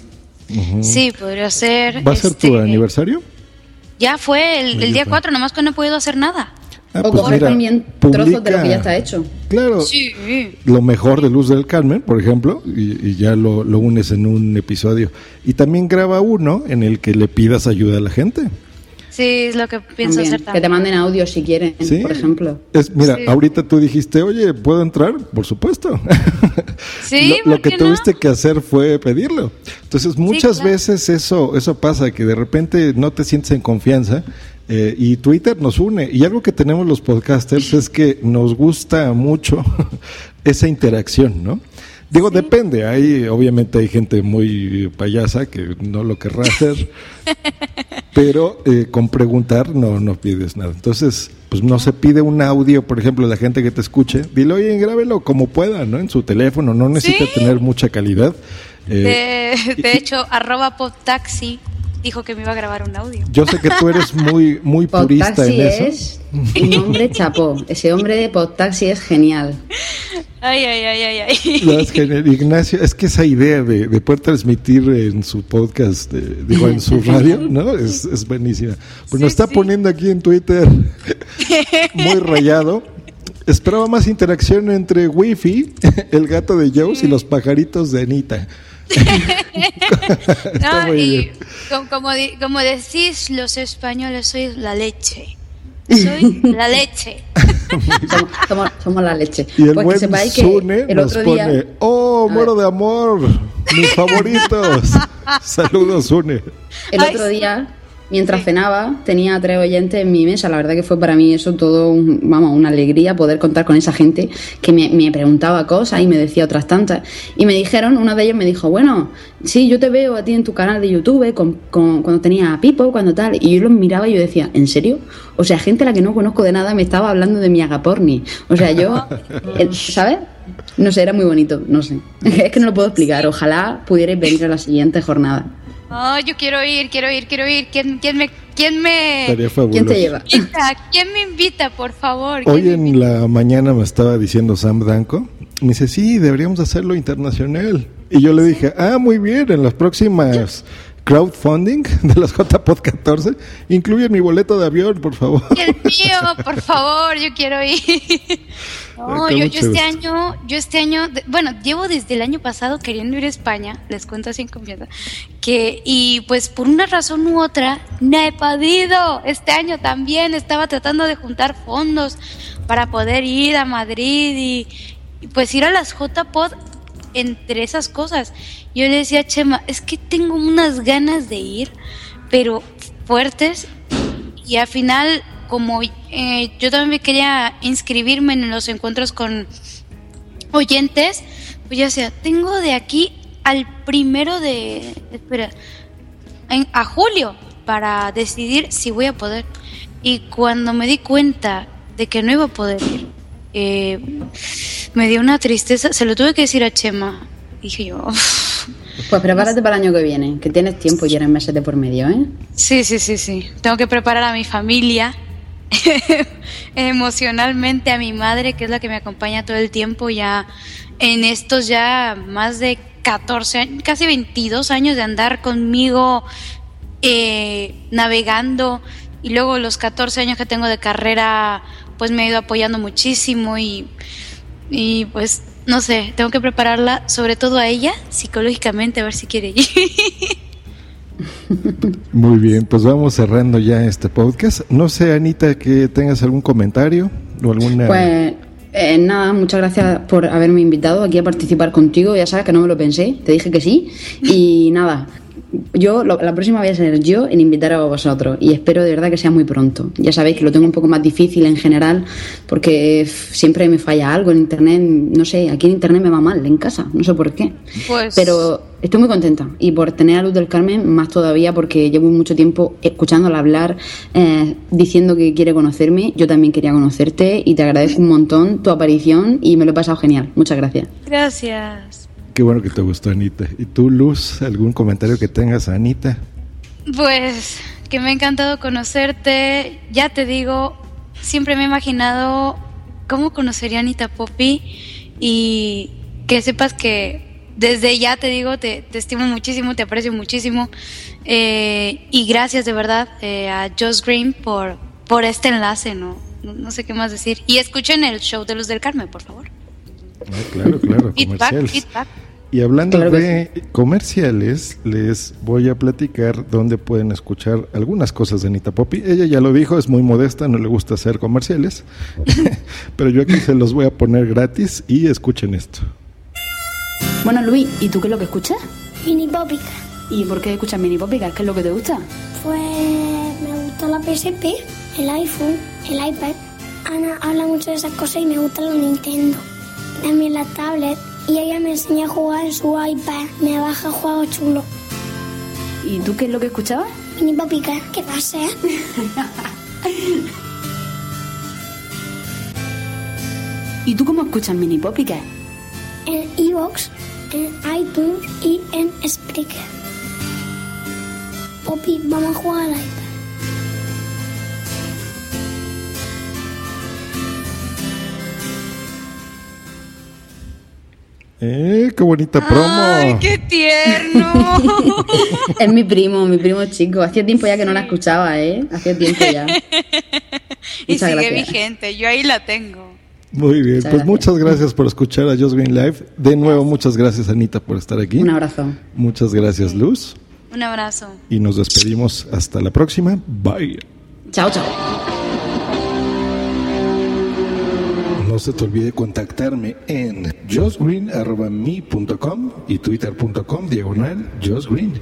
Sí, podría ser. ¿Va a ser tu este, aniversario? Ya fue el, el día fue. 4, nomás que no he podido hacer nada. Ah, o pues coger mira, también trozos de lo publica- que ya está hecho. Claro, Sí. lo mejor de Luz del Carmen, por ejemplo, y, y ya lo, lo unes en un episodio. Y también graba uno en el que le pidas ayuda a la gente. Sí, es lo que pienso También, hacer que también. te manden audio si quieren, Sí. por ejemplo. Es, mira, Sí. ahorita tú dijiste, oye, ¿puedo entrar? Por supuesto. Sí, lo, lo ¿por que qué no? tuviste que hacer fue pedirlo. Entonces, muchas claro. veces eso, eso pasa, que de repente no te sientes en confianza. eh, y Twitter nos une. Y algo que tenemos los podcasters es que nos gusta mucho esa interacción, ¿no? Digo, depende. Hay, obviamente hay gente muy payasa que no lo querrá hacer. pero eh, con preguntar no, no pides nada. Entonces, pues no se pide un audio, por ejemplo, la gente que te escuche, dile, oye, grábelo como pueda, ¿no? En su teléfono, no necesita Sí. tener mucha calidad. Eh, De, de hecho, arroba podtaxi dijo que me iba a grabar un audio. yo sé que tú eres muy, muy purista Podtaxi en eso. es un hombre chapó. Ese hombre de Podtaxi es genial. Ay, ay, ay, ay, ay. No, es genial. Ignacio, es que esa idea de, de poder transmitir en su podcast, eh, digo, en su radio, ¿no? Es, es buenísima. Pues nos está poniendo aquí en Twitter muy rayado. Esperaba más interacción entre Wifi, el gato de Jones y los pajaritos de Anita. No, y como, como, decís los españoles, soy la leche. Soy la leche. Somos, somos, somos la leche. Y el pues que buen sepáis que Sune el nos otro pone, día. oh, A muero de amor, mis favoritos. Saludos, Sune. El Ay, otro sí. día, mientras cenaba, tenía tres oyentes en mi mesa. La verdad que fue para mí eso todo, un- vamos, una alegría poder contar con esa gente que me, me preguntaba cosas y me decía otras tantas. Y me dijeron, uno de ellos me dijo, bueno, sí, yo te veo a ti en tu canal de YouTube con, con- cuando tenía a Pipo, cuando tal. Y yo los miraba y yo decía, ¿en serio? O sea, gente a la que no conozco de nada me estaba hablando de mi agaporni. O sea, yo, el- ¿sabes? No sé, era muy bonito, no sé. Es que no lo puedo explicar. Ojalá pudierais venir a la siguiente jornada. Oh, yo quiero ir, quiero ir, quiero ir. ¿Quién, quién me, quién me. ¿Quién te lleva? invita? ¿Quién me invita, por favor? ¿Quién Hoy me en la mañana me estaba diciendo Sam Danco, me dice, sí, deberíamos hacerlo internacional. Y yo le dije, ah, muy bien, en las próximas crowdfunding de los JPod 14, incluye mi boleto de avión, por favor. Y el mío, por favor, yo quiero ir. No, yo, yo este año, yo este año, bueno, llevo desde el año pasado queriendo ir a España, les cuento en confianza, que, y pues por una razón u otra, no he podido. Este año también estaba tratando de juntar fondos para poder ir a Madrid y, y pues ir a las JPod entre esas cosas. Yo le decía a Chema, es que tengo unas ganas de ir, pero fuertes y al final, como eh, yo también quería inscribirme en los encuentros con oyentes, pues ya sea, tengo de aquí al primero de, espera, en- a julio para decidir si voy a poder. Y cuando me di cuenta de que no iba a poder ir, eh, me dio una tristeza, se lo tuve que decir a Chema. Dije yo, Pues prepárate para el año que viene, que tienes tiempo y eres meses de por medio, ¿eh? Sí, sí, sí, sí. Tengo que preparar a mi familia emocionalmente, a mi madre, que es la que me acompaña todo el tiempo, ya en estos ya más de 14, años, casi 22 años de andar conmigo eh, navegando y luego los 14 años que tengo de carrera, pues me ha ido apoyando muchísimo y, y pues no sé, tengo que prepararla sobre todo a ella psicológicamente a ver si quiere ir. Muy bien, pues vamos cerrando ya este podcast. No sé, Anita, que tengas algún comentario o alguna... Pues eh, nada, muchas gracias por haberme invitado aquí a participar contigo. Ya sabes que no me lo pensé, te dije que sí. Y nada, yo lo- la próxima voy a ser yo en invitar a vosotros. Y espero de verdad que sea muy pronto. Ya sabéis que lo tengo un poco más difícil en general porque siempre me falla algo en internet. No sé, aquí en internet me va mal, en casa, no sé por qué. Pues Pero estoy muy contenta y por tener a Luz del Carmen más todavía porque llevo mucho tiempo escuchándola hablar, eh, diciendo que quiere conocerme. Yo también quería conocerte y te agradezco un montón tu aparición y me lo he pasado genial. Muchas gracias. gracias. Qué bueno que te gustó, Anita. ¿Y tú, Luz, algún comentario que tengas, Anita? Pues que me ha encantado conocerte. Ya te digo, siempre me he imaginado cómo conocería a Anita Poppy y que sepas que desde ya te digo, te, te estimo muchísimo, te aprecio muchísimo eh, y gracias de verdad eh, a Josh Green por, por este enlace, ¿no? No, no sé qué más decir. Y escuchen el show de Luz del Carmen, por favor. Ah, claro, claro, comerciales. Y hablando Claro de comerciales, les voy a platicar dónde pueden escuchar algunas cosas de Anita Poppy. Ella ya lo dijo, es muy modesta, no le gusta hacer comerciales, pero yo aquí se los voy a poner gratis y escuchen esto. Bueno, Luis, ¿y tú qué es lo que escuchas? Mini Popica. ¿Y por qué escuchas Mini Popica? ¿Qué es lo que te gusta? Pues me gusta la PSP, el iPhone, el iPad. Ana habla mucho de esas cosas y me gusta los Nintendo. También la tablet. Y ella me enseña a jugar en su iPad. Me baja juegos chulos. ¿Y tú qué es lo que escuchabas? Mini Popica, ¿qué pasa? ¿Y tú cómo escuchas Mini Popica? En Evox, en iTunes y en Spreaker. Poppy, vamos a jugar al iPad. ¡Eh, qué bonita promo! ¡Ay, qué tierno! Es mi primo, mi primo chico. Hacía tiempo ya que no la escuchaba, ¿eh? Hacía tiempo ya. y Muchas sigue gracias. vigente, yo ahí la tengo. Muy bien, Muchas pues gracias. muchas gracias por escuchar a Just Green Live. De nuevo, muchas gracias, Anita, por estar aquí. Un abrazo. Muchas gracias, Luz. Un abrazo. Y nos despedimos hasta la próxima. Bye. Chao, chao. No se te olvide contactarme en josgreen.me.com y twitter.com diagonal josgreen.